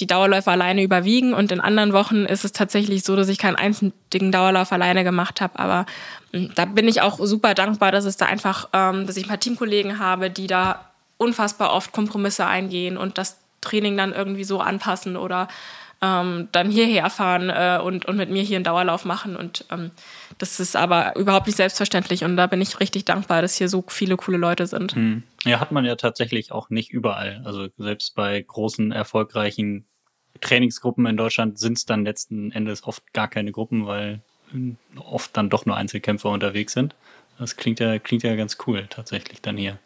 die Dauerläufer alleine überwiegen und in anderen Wochen ist es tatsächlich so, dass ich keinen einzigen Dauerlauf alleine gemacht habe. Aber hm, da bin ich auch super dankbar, dass es da einfach, ähm, dass ich ein paar Teamkollegen habe, die da unfassbar oft Kompromisse eingehen und das Training dann irgendwie so anpassen oder ähm, dann hierher fahren äh, und, und mit mir hier einen Dauerlauf machen. Und ähm, das ist aber überhaupt nicht selbstverständlich. Und da bin ich richtig dankbar, dass hier so viele coole Leute sind. Hm. Ja, hat man ja tatsächlich auch nicht überall. Also selbst bei großen, erfolgreichen Trainingsgruppen in Deutschland sind es dann letzten Endes oft gar keine Gruppen, weil ähm, oft dann doch nur Einzelkämpfer unterwegs sind. Das klingt ja, klingt ja ganz cool tatsächlich dann hier.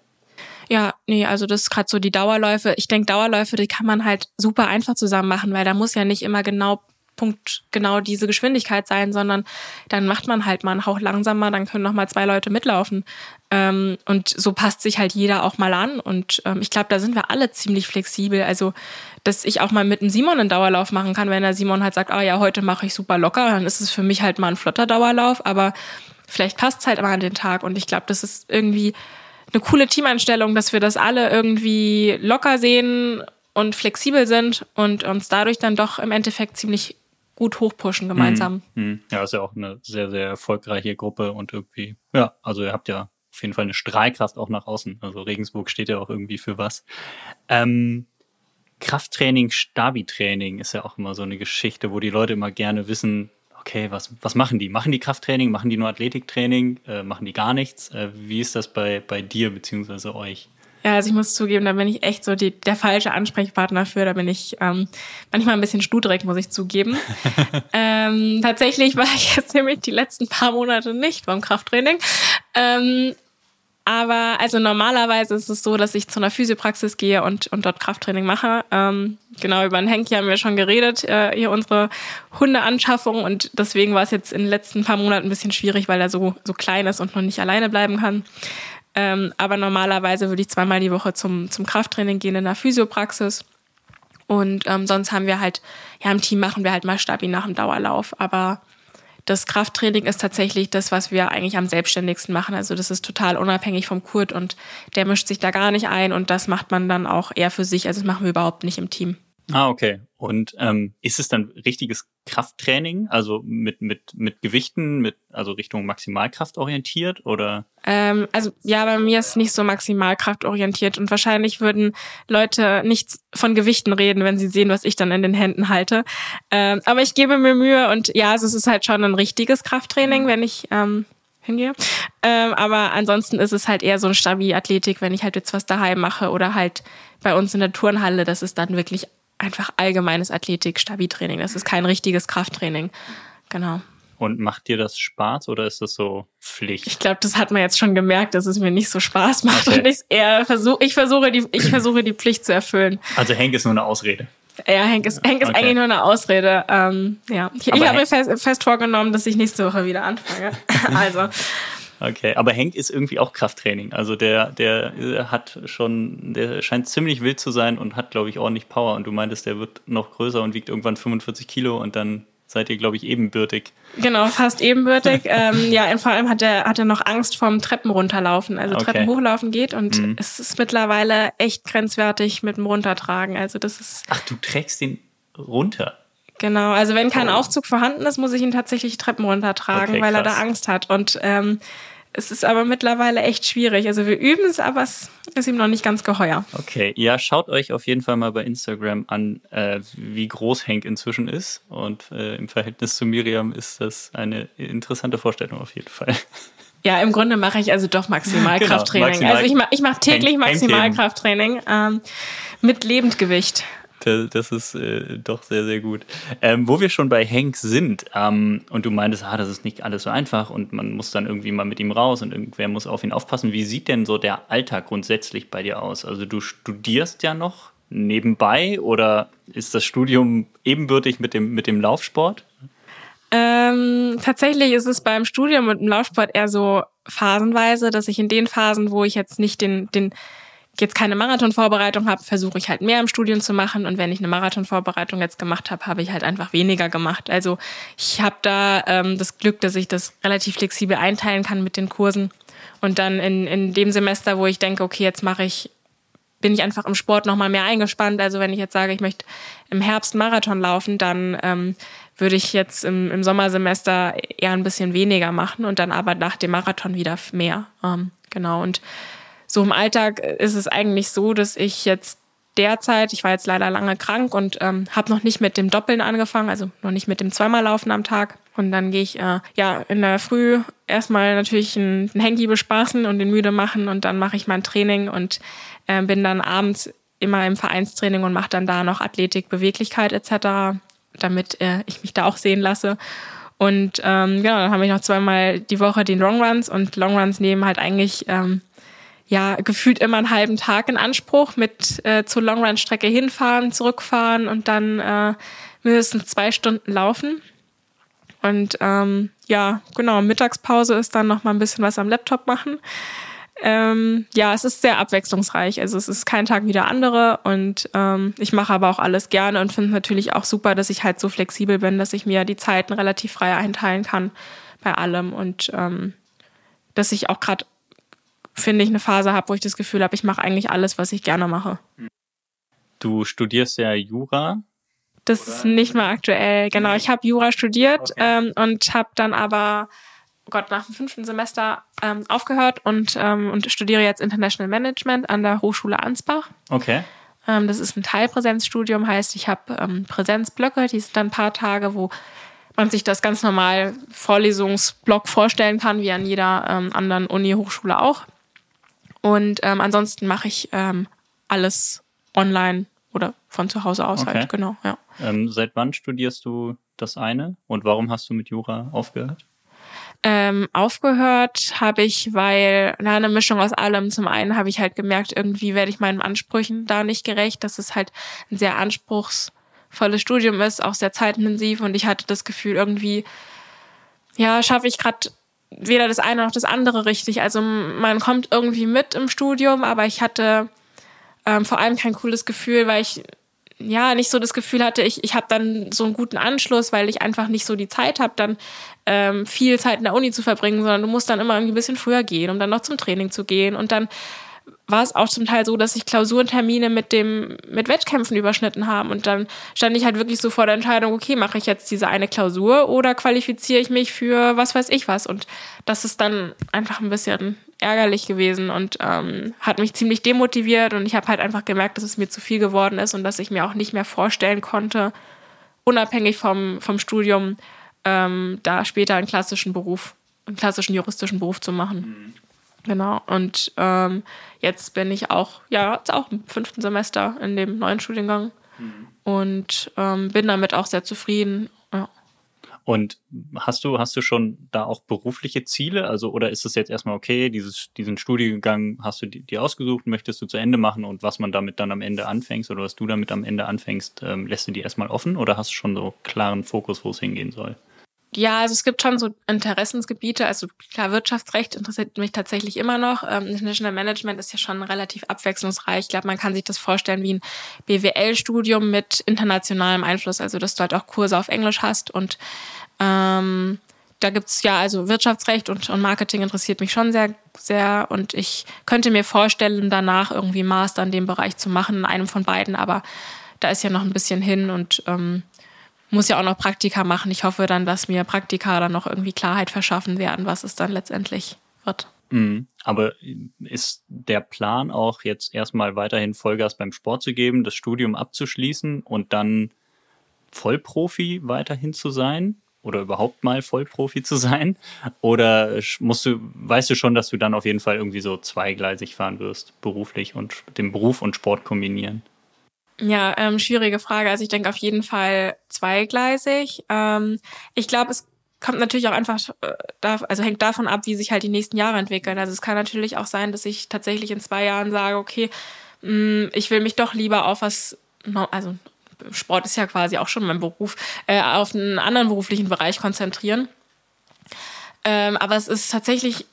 Ja, nee, also das ist gerade so die Dauerläufe. Ich denke, Dauerläufe, die kann man halt super einfach zusammen machen, weil da muss ja nicht immer genau Punkt genau diese Geschwindigkeit sein, sondern dann macht man halt mal einen Hauch langsamer, dann können noch mal zwei Leute mitlaufen. Ähm, und so passt sich halt jeder auch mal an. Und ähm, ich glaube, da sind wir alle ziemlich flexibel. Also, dass ich auch mal mit dem Simon einen Dauerlauf machen kann, wenn der Simon halt sagt, ah ja, heute mache ich super locker, dann ist es für mich halt mal ein flotter Dauerlauf. Aber vielleicht passt es halt mal an den Tag. Und ich glaube, das ist irgendwie eine coole Teameinstellung, dass wir das alle irgendwie locker sehen und flexibel sind und uns dadurch dann doch im Endeffekt ziemlich gut hochpushen gemeinsam. Mhm. Ja, ist ja auch eine sehr, sehr erfolgreiche Gruppe und irgendwie, ja, also ihr habt ja auf jeden Fall eine Strahlkraft auch nach außen. Also Regensburg steht ja auch irgendwie für was. Ähm, Krafttraining, Stabi-Training ist ja auch immer so eine Geschichte, wo die Leute immer gerne wissen, okay, was, was machen die? Machen die Krafttraining? Machen die nur Athletiktraining? Äh, machen die gar nichts? Äh, wie ist das bei, bei dir beziehungsweise euch? Ja, also ich muss zugeben, da bin ich echt so die, der falsche Ansprechpartner für. Da bin ich ähm, manchmal ein bisschen studrig, muss ich zugeben. ähm, tatsächlich war ich jetzt nämlich die letzten paar Monate nicht beim Krafttraining. Ähm, aber also normalerweise ist es so, dass ich zu einer Physiopraxis gehe und, und dort Krafttraining mache. Ähm, genau, über den Henki haben wir schon geredet, äh, hier unsere Hundeanschaffung. Und deswegen war es jetzt in den letzten paar Monaten ein bisschen schwierig, weil er so, so klein ist und noch nicht alleine bleiben kann. Ähm, aber normalerweise würde ich zweimal die Woche zum, zum Krafttraining gehen in der Physiopraxis. Und ähm, sonst haben wir halt, ja, im Team machen wir halt mal Stabi nach dem Dauerlauf. Aber das Krafttraining ist tatsächlich das, was wir eigentlich am selbstständigsten machen. Also das ist total unabhängig vom Kurt und der mischt sich da gar nicht ein und das macht man dann auch eher für sich. Also das machen wir überhaupt nicht im Team. Ah, okay. Und ähm, ist es dann richtiges Krafttraining, also mit, mit, mit Gewichten, mit, also Richtung Maximalkraft orientiert oder? Ähm, also ja, bei mir ist nicht so Maximalkraft orientiert und wahrscheinlich würden Leute nicht von Gewichten reden, wenn sie sehen, was ich dann in den Händen halte. Ähm, aber ich gebe mir Mühe und ja, also es ist halt schon ein richtiges Krafttraining, wenn ich ähm, hingehe. Ähm, aber ansonsten ist es halt eher so ein Stabi-Athletik, wenn ich halt jetzt was daheim mache oder halt bei uns in der Turnhalle, das ist dann wirklich einfach allgemeines Athletik, Stabi-Training. Das ist kein richtiges Krafttraining. Genau. Und macht dir das Spaß oder ist das so Pflicht? Ich glaube, das hat man jetzt schon gemerkt, dass es mir nicht so Spaß macht okay. und ich eher versuche, ich versuche die, ich versuche die Pflicht zu erfüllen. Also Henk ist nur eine Ausrede. Ja, Henk ist, Henk ist okay. eigentlich nur eine Ausrede. Ähm, ja, ich, ich habe mir fest, fest vorgenommen, dass ich nächste Woche wieder anfange. also Okay, aber Henk ist irgendwie auch Krafttraining. Also der, der hat schon, der scheint ziemlich wild zu sein und hat, glaube ich, ordentlich Power. Und du meintest, der wird noch größer und wiegt irgendwann 45 Kilo und dann seid ihr, glaube ich, ebenbürtig. Genau, fast ebenbürtig. ähm, ja, und vor allem hat er, hat er noch Angst vorm Treppen runterlaufen. Also okay. Treppen hochlaufen geht und mhm. es ist mittlerweile echt grenzwertig mit dem Runtertragen. Also das ist. Ach, du trägst den runter? Genau, also wenn kein. Aufzug vorhanden ist, muss ich ihn tatsächlich Treppen runtertragen, okay, weil er da Angst hat. Und ähm, es ist aber mittlerweile echt schwierig. Also wir üben es, aber es ist ihm noch nicht ganz geheuer. Okay, ja, schaut euch auf jeden Fall mal bei Instagram an, äh, wie groß Henk inzwischen ist. Und äh, im Verhältnis zu Miriam ist das eine interessante Vorstellung auf jeden Fall. Ja, im Grunde mache ich also doch Maximalkrafttraining. Genau, Maximal also ich mache ich mach täglich Maximalkrafttraining ähm, mit Lebendgewicht. Das, ist äh, doch sehr, sehr gut. Ähm, wo wir schon bei Hank sind ähm, und du meintest, ah, das ist nicht alles so einfach und man muss dann irgendwie mal mit ihm raus und irgendwer muss auf ihn aufpassen. Wie sieht denn so der Alltag grundsätzlich bei dir aus? Also du studierst ja noch nebenbei oder ist das Studium ebenbürtig mit dem, mit dem Laufsport? Ähm, tatsächlich ist es beim Studium mit dem Laufsport eher so phasenweise, dass ich in den Phasen, wo ich jetzt nicht den, den jetzt keine Marathonvorbereitung habe, versuche ich halt mehr im Studium zu machen. Und wenn ich eine Marathonvorbereitung jetzt gemacht habe, habe ich halt einfach weniger gemacht. Also ich habe da ähm, das Glück, dass ich das relativ flexibel einteilen kann mit den Kursen. Und dann in, in dem Semester, wo ich denke, okay, jetzt mache ich, bin ich einfach im Sport nochmal mehr eingespannt. Also wenn ich jetzt sage, ich möchte im Herbst Marathon laufen, dann ähm, würde ich jetzt im, im Sommersemester eher ein bisschen weniger machen und dann aber nach dem Marathon wieder mehr. Ähm, genau. Und so im Alltag ist es eigentlich so, dass ich jetzt derzeit, ich war jetzt leider lange krank und ähm, habe noch nicht mit dem Doppeln angefangen, also noch nicht mit dem zweimal Laufen am Tag. Und dann gehe ich äh, ja in der Früh erstmal natürlich einen Hanky bespaßen und den müde machen und dann mache ich mein Training und äh, bin dann abends immer im Vereinstraining und mache dann da noch Athletik, Beweglichkeit etc., damit äh, ich mich da auch sehen lasse. Und ähm, genau, dann habe ich noch zweimal die Woche den Longruns und Longruns nehmen halt eigentlich ähm, ja gefühlt immer einen halben Tag in Anspruch mit äh, zur Longrun-Strecke hinfahren, zurückfahren und dann äh, mindestens zwei Stunden laufen. Und ähm, ja, genau, Mittagspause ist dann noch mal ein bisschen was am Laptop machen. Ähm, ja, es ist sehr abwechslungsreich. Also es ist kein Tag wie der andere und ähm, ich mache aber auch alles gerne und finde natürlich auch super, dass ich halt so flexibel bin, dass ich mir die Zeiten relativ frei einteilen kann bei allem und ähm, dass ich auch gerade, finde ich, eine Phase habe, wo ich das Gefühl habe, ich mache eigentlich alles, was ich gerne mache. Du studierst ja Jura. Das Oder? ist nicht mehr aktuell. Genau, ich habe Jura studiert okay. ähm, und habe dann aber oh Gott, nach dem fünften Semester ähm, aufgehört und, ähm, und studiere jetzt International Management an der Hochschule Ansbach. Okay. Ähm, das ist ein Teilpräsenzstudium, heißt, ich habe ähm, Präsenzblöcke, die sind dann ein paar Tage, wo man sich das ganz normal Vorlesungsblock vorstellen kann, wie an jeder ähm, anderen Uni-Hochschule auch. Und ähm, ansonsten mache ich ähm, alles online oder von zu Hause aus halt, okay. halt, genau, ja. Ähm, seit wann studierst du das eine und warum hast du mit Jura aufgehört? Ähm, aufgehört habe ich, weil, na, eine Mischung aus allem. Zum einen habe ich halt gemerkt, irgendwie werde ich meinen Ansprüchen da nicht gerecht, dass es halt ein sehr anspruchsvolles Studium ist, auch sehr zeitintensiv und ich hatte das Gefühl, irgendwie, ja, schaffe ich gerade weder das eine noch das andere richtig. Also man kommt irgendwie mit im Studium, aber ich hatte ähm, vor allem kein cooles Gefühl, weil ich ja nicht so das Gefühl hatte, ich, ich habe dann so einen guten Anschluss, weil ich einfach nicht so die Zeit habe, dann ähm, viel Zeit in der Uni zu verbringen, sondern du musst dann immer irgendwie ein bisschen früher gehen, um dann noch zum Training zu gehen. Und dann war es auch zum Teil so, dass sich Klausurentermine mit dem mit Wettkämpfen überschnitten haben und dann stand ich halt wirklich so vor der Entscheidung, okay, mache ich jetzt diese eine Klausur oder qualifiziere ich mich für was weiß ich was und das ist dann einfach ein bisschen ärgerlich gewesen und ähm, hat mich ziemlich demotiviert und ich habe halt einfach gemerkt, dass es mir zu viel geworden ist und dass ich mir auch nicht mehr vorstellen konnte, unabhängig vom vom Studium ähm, da später einen klassischen Beruf, einen klassischen juristischen Beruf zu machen. Mhm. Genau. Und ähm, jetzt bin ich auch, ja, jetzt auch im fünften Semester in dem neuen Studiengang mhm. und ähm, bin damit auch sehr zufrieden. Ja. Und hast du, hast du schon da auch berufliche Ziele? Also, oder ist es jetzt erstmal okay, dieses, diesen Studiengang hast du dir ausgesucht, möchtest du zu Ende machen und was man damit dann am Ende anfängst oder was du damit am Ende anfängst, ähm, lässt du die erstmal offen oder hast du schon so klaren Fokus, wo es hingehen soll? Ja, also es gibt schon so Interessensgebiete. Also klar, Wirtschaftsrecht interessiert mich tatsächlich immer noch. Ähm, International Management ist ja schon relativ abwechslungsreich. Ich glaube, man kann sich das vorstellen wie ein BWL-Studium mit internationalem Einfluss. Also dass du halt auch Kurse auf Englisch hast. Und ähm, da gibt's ja, also Wirtschaftsrecht und, und Marketing interessiert mich schon sehr, sehr. Und ich könnte mir vorstellen, danach irgendwie Master in dem Bereich zu machen, in einem von beiden. Aber da ist ja noch ein bisschen hin und ähm, muss ja auch noch Praktika machen. Ich hoffe dann, dass mir Praktika dann noch irgendwie Klarheit verschaffen werden, was es dann letztendlich wird. Mhm. Aber ist der Plan auch jetzt erstmal weiterhin Vollgas beim Sport zu geben, das Studium abzuschließen und dann Vollprofi weiterhin zu sein? Oder überhaupt mal Vollprofi zu sein? Oder musst du, weißt du schon, dass du dann auf jeden Fall irgendwie so zweigleisig fahren wirst, beruflich und den Beruf und Sport kombinieren? Ja, ähm, schwierige Frage. Also ich denke auf jeden Fall zweigleisig. Ähm, ich glaube, es kommt natürlich auch einfach, äh, da, also hängt davon ab, wie sich halt die nächsten Jahre entwickeln. Also es kann natürlich auch sein, dass ich tatsächlich in zwei Jahren sage, okay, mh, mm, ich will mich doch lieber auf was, also Sport ist ja quasi auch schon mein Beruf, äh, auf einen anderen beruflichen Bereich konzentrieren. Ähm, aber es ist tatsächlich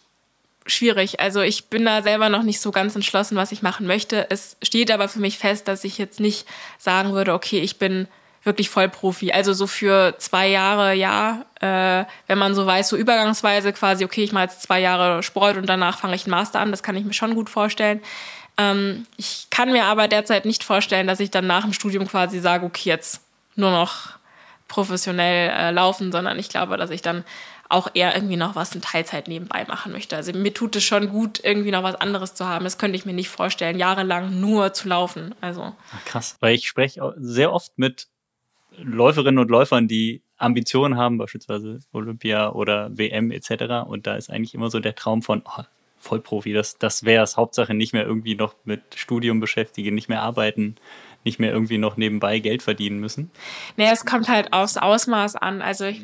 schwierig. Also ich bin da selber noch nicht so ganz entschlossen, was ich machen möchte. Es steht aber für mich fest, dass ich jetzt nicht sagen würde, okay, ich bin wirklich Vollprofi. Also so für zwei Jahre, ja, äh, wenn man so weiß, so übergangsweise quasi, okay, ich mache jetzt zwei Jahre Sport und danach fange ich einen Master an, das kann ich mir schon gut vorstellen. Ähm, ich kann mir aber derzeit nicht vorstellen, dass ich dann nach dem Studium quasi sage, okay, jetzt nur noch professionell äh, laufen, sondern ich glaube, dass ich dann auch eher irgendwie noch was in Teilzeit nebenbei machen möchte. Also mir tut es schon gut, irgendwie noch was anderes zu haben. Das könnte ich mir nicht vorstellen, jahrelang nur zu laufen. Also krass, weil ich spreche sehr oft mit Läuferinnen und Läufern, die Ambitionen haben, beispielsweise Olympia oder WM etc. Und da ist eigentlich immer so der Traum von, oh, Vollprofi, das, das wäre es. Hauptsache nicht mehr irgendwie noch mit Studium beschäftigen, nicht mehr arbeiten, nicht mehr irgendwie noch nebenbei Geld verdienen müssen? Nee, es kommt halt aufs Ausmaß an. Also ich,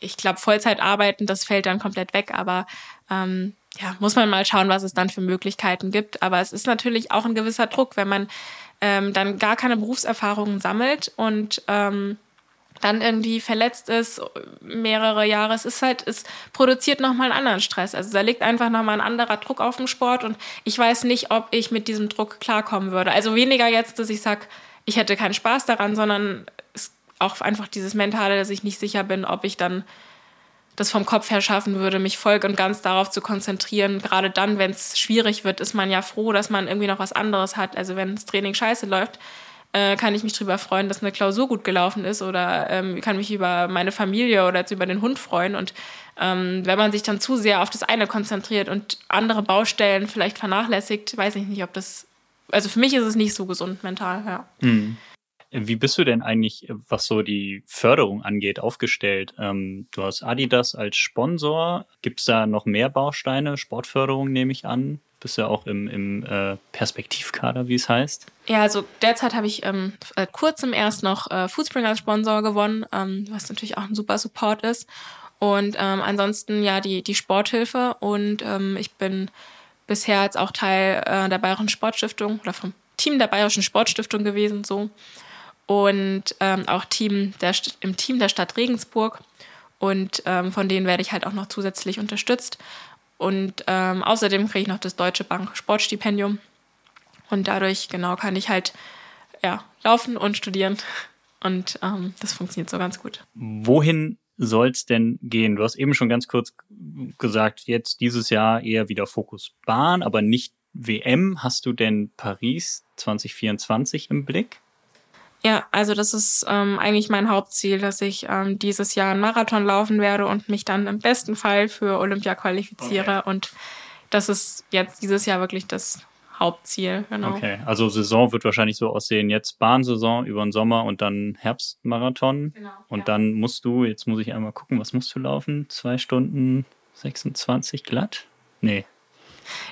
ich glaube, Vollzeit arbeiten, das fällt dann komplett weg, aber ähm, ja, muss man mal schauen, was es dann für Möglichkeiten gibt. Aber es ist natürlich auch ein gewisser Druck, wenn man ähm, dann gar keine Berufserfahrungen sammelt und ähm, dann irgendwie verletzt ist, mehrere Jahre. Es ist halt, es produziert nochmal einen anderen Stress. Also da liegt einfach nochmal ein anderer Druck auf dem Sport und ich weiß nicht, ob ich mit diesem Druck klarkommen würde. Also weniger jetzt, dass ich sage, ich hätte keinen Spaß daran, sondern auch einfach dieses Mentale, dass ich nicht sicher bin, ob ich dann das vom Kopf her schaffen würde, mich voll und ganz darauf zu konzentrieren. Gerade dann, wenn es schwierig wird, ist man ja froh, dass man irgendwie noch was anderes hat. Also wenn das Training scheiße läuft, äh, kann ich mich darüber freuen, dass eine Klausur gut gelaufen ist oder ähm, kann mich über meine Familie oder jetzt über den Hund freuen. Und ähm, wenn man sich dann zu sehr auf das eine konzentriert und andere Baustellen vielleicht vernachlässigt, weiß ich nicht, ob das. Also für mich ist es nicht so gesund mental, ja. Hm. Wie bist du denn eigentlich, was so die Förderung angeht, aufgestellt? Ähm, du hast Adidas als Sponsor. Gibt es da noch mehr Bausteine? Sportförderung nehme ich an bist ja auch im, im äh, Perspektivkader, wie es heißt. Ja, also derzeit habe ich ähm, seit kurzem erst noch äh, Foodspring als Sponsor gewonnen, ähm, was natürlich auch ein super Support ist. Und ähm, ansonsten ja die, die Sporthilfe und ähm, ich bin bisher jetzt auch Teil äh, der Bayerischen Sportstiftung oder vom Team der Bayerischen Sportstiftung gewesen, so. Und ähm, auch Team der, im Team der Stadt Regensburg. Und ähm, von denen werde ich halt auch noch zusätzlich unterstützt. Und ähm, außerdem kriege ich noch das Deutsche Bank Sportstipendium. Und dadurch, genau, kann ich halt ja, laufen und studieren. Und ähm, das funktioniert so ganz gut. Wohin soll es denn gehen? Du hast eben schon ganz kurz gesagt, jetzt dieses Jahr eher wieder Fokus Bahn, aber nicht WM. Hast du denn Paris 2024 im Blick? Ja, also das ist ähm, eigentlich mein Hauptziel, dass ich ähm, dieses Jahr einen Marathon laufen werde und mich dann im besten Fall für Olympia qualifiziere. Okay. Und das ist jetzt dieses Jahr wirklich das Hauptziel. Genau. Okay, also Saison wird wahrscheinlich so aussehen, jetzt Bahnsaison über den Sommer und dann Herbstmarathon. Genau, und ja. dann musst du, jetzt muss ich einmal gucken, was musst du laufen? Zwei Stunden 26 glatt? Nee,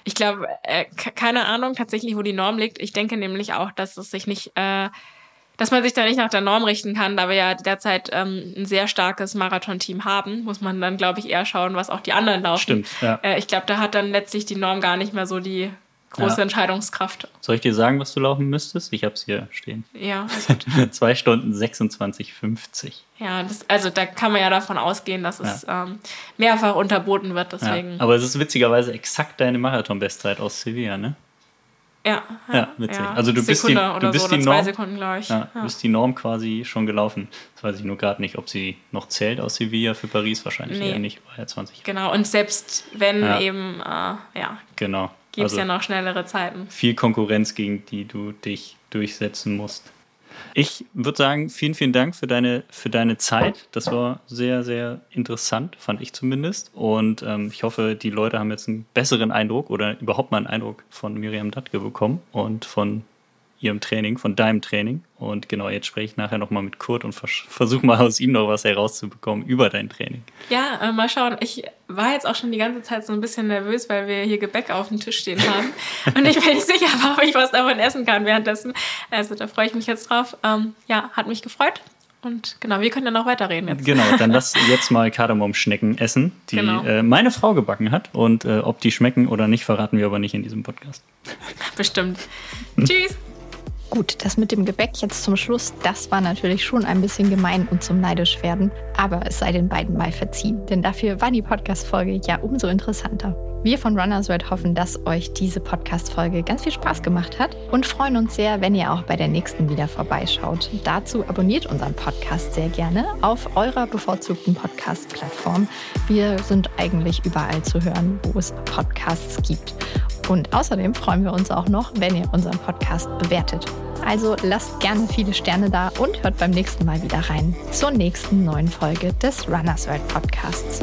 ich glaube, äh, keine Ahnung tatsächlich, wo die Norm liegt. Ich denke nämlich auch, dass es sich nicht äh, dass man sich da nicht nach der Norm richten kann, da wir ja derzeit ähm, ein sehr starkes Marathon-Team haben, muss man dann, glaube ich, eher schauen, was auch die anderen laufen. Stimmt, ja. Äh, ich glaube, da hat dann letztlich die Norm gar nicht mehr so die große ja. Entscheidungskraft. Soll ich dir sagen, was du laufen müsstest? Ich habe es hier stehen. Ja. Zwei Stunden 26,50. Ja, das, also da kann man ja davon ausgehen, dass es ja. ähm, mehrfach unterboten wird. Deswegen. Ja. Aber es ist witzigerweise exakt deine Marathon-Bestzeit aus Sevilla, ne? Ja, ja, witzig. Ja. Also du bist die, du bist so, die Norm, Sekunden, ja, ja. Du bist die Norm quasi schon gelaufen. Das weiß ich nur gerade nicht, ob sie noch zählt aus Sevilla für Paris. Wahrscheinlich nee. eher nicht, war ja 20. Genau, und selbst wenn eben, äh, ja, genau. gibt es also ja noch schnellere Zeiten. Viel Konkurrenz, gegen die du dich durchsetzen musst. Ich würde sagen, vielen, vielen Dank für deine, für deine Zeit. Das war sehr, sehr interessant, fand ich zumindest. Und ähm, ich hoffe, die Leute haben jetzt einen besseren Eindruck oder überhaupt mal einen Eindruck von Miriam Datke bekommen und von ihrem Training, von deinem Training. Und genau, jetzt spreche ich nachher nochmal mit Kurt und vers versuche mal aus ihm noch was herauszubekommen über dein Training. Ja, äh, mal schauen. Ich war jetzt auch schon die ganze Zeit so ein bisschen nervös, weil wir hier Gebäck auf dem Tisch stehen haben. und ich bin nicht sicher, ob ich was davon essen kann währenddessen. Also da freue ich mich jetzt drauf. Ähm, ja, hat mich gefreut. Und genau, wir können ja noch weiterreden jetzt. Genau, dann lass jetzt mal Kardamomschnecken essen, die genau. äh, meine Frau gebacken hat. Und äh, ob die schmecken oder nicht, verraten wir aber nicht in diesem Podcast. Bestimmt. Tschüss. Gut, das mit dem Gebäck jetzt zum Schluss, das war natürlich schon ein bisschen gemein und zum neidisch werden, aber es sei den beiden mal verziehen, denn dafür war die Podcast-Folge ja umso interessanter. Wir von Runners World hoffen, dass euch diese Podcast-Folge ganz viel Spaß gemacht hat und freuen uns sehr, wenn ihr auch bei der nächsten wieder vorbeischaut. Dazu abonniert unseren Podcast sehr gerne auf eurer bevorzugten Podcast-Plattform. Wir sind eigentlich überall zu hören, wo es Podcasts gibt. Und außerdem freuen wir uns auch noch, wenn ihr unseren Podcast bewertet. Also lasst gerne viele Sterne da und hört beim nächsten Mal wieder rein zur nächsten neuen Folge des Runners World Podcasts.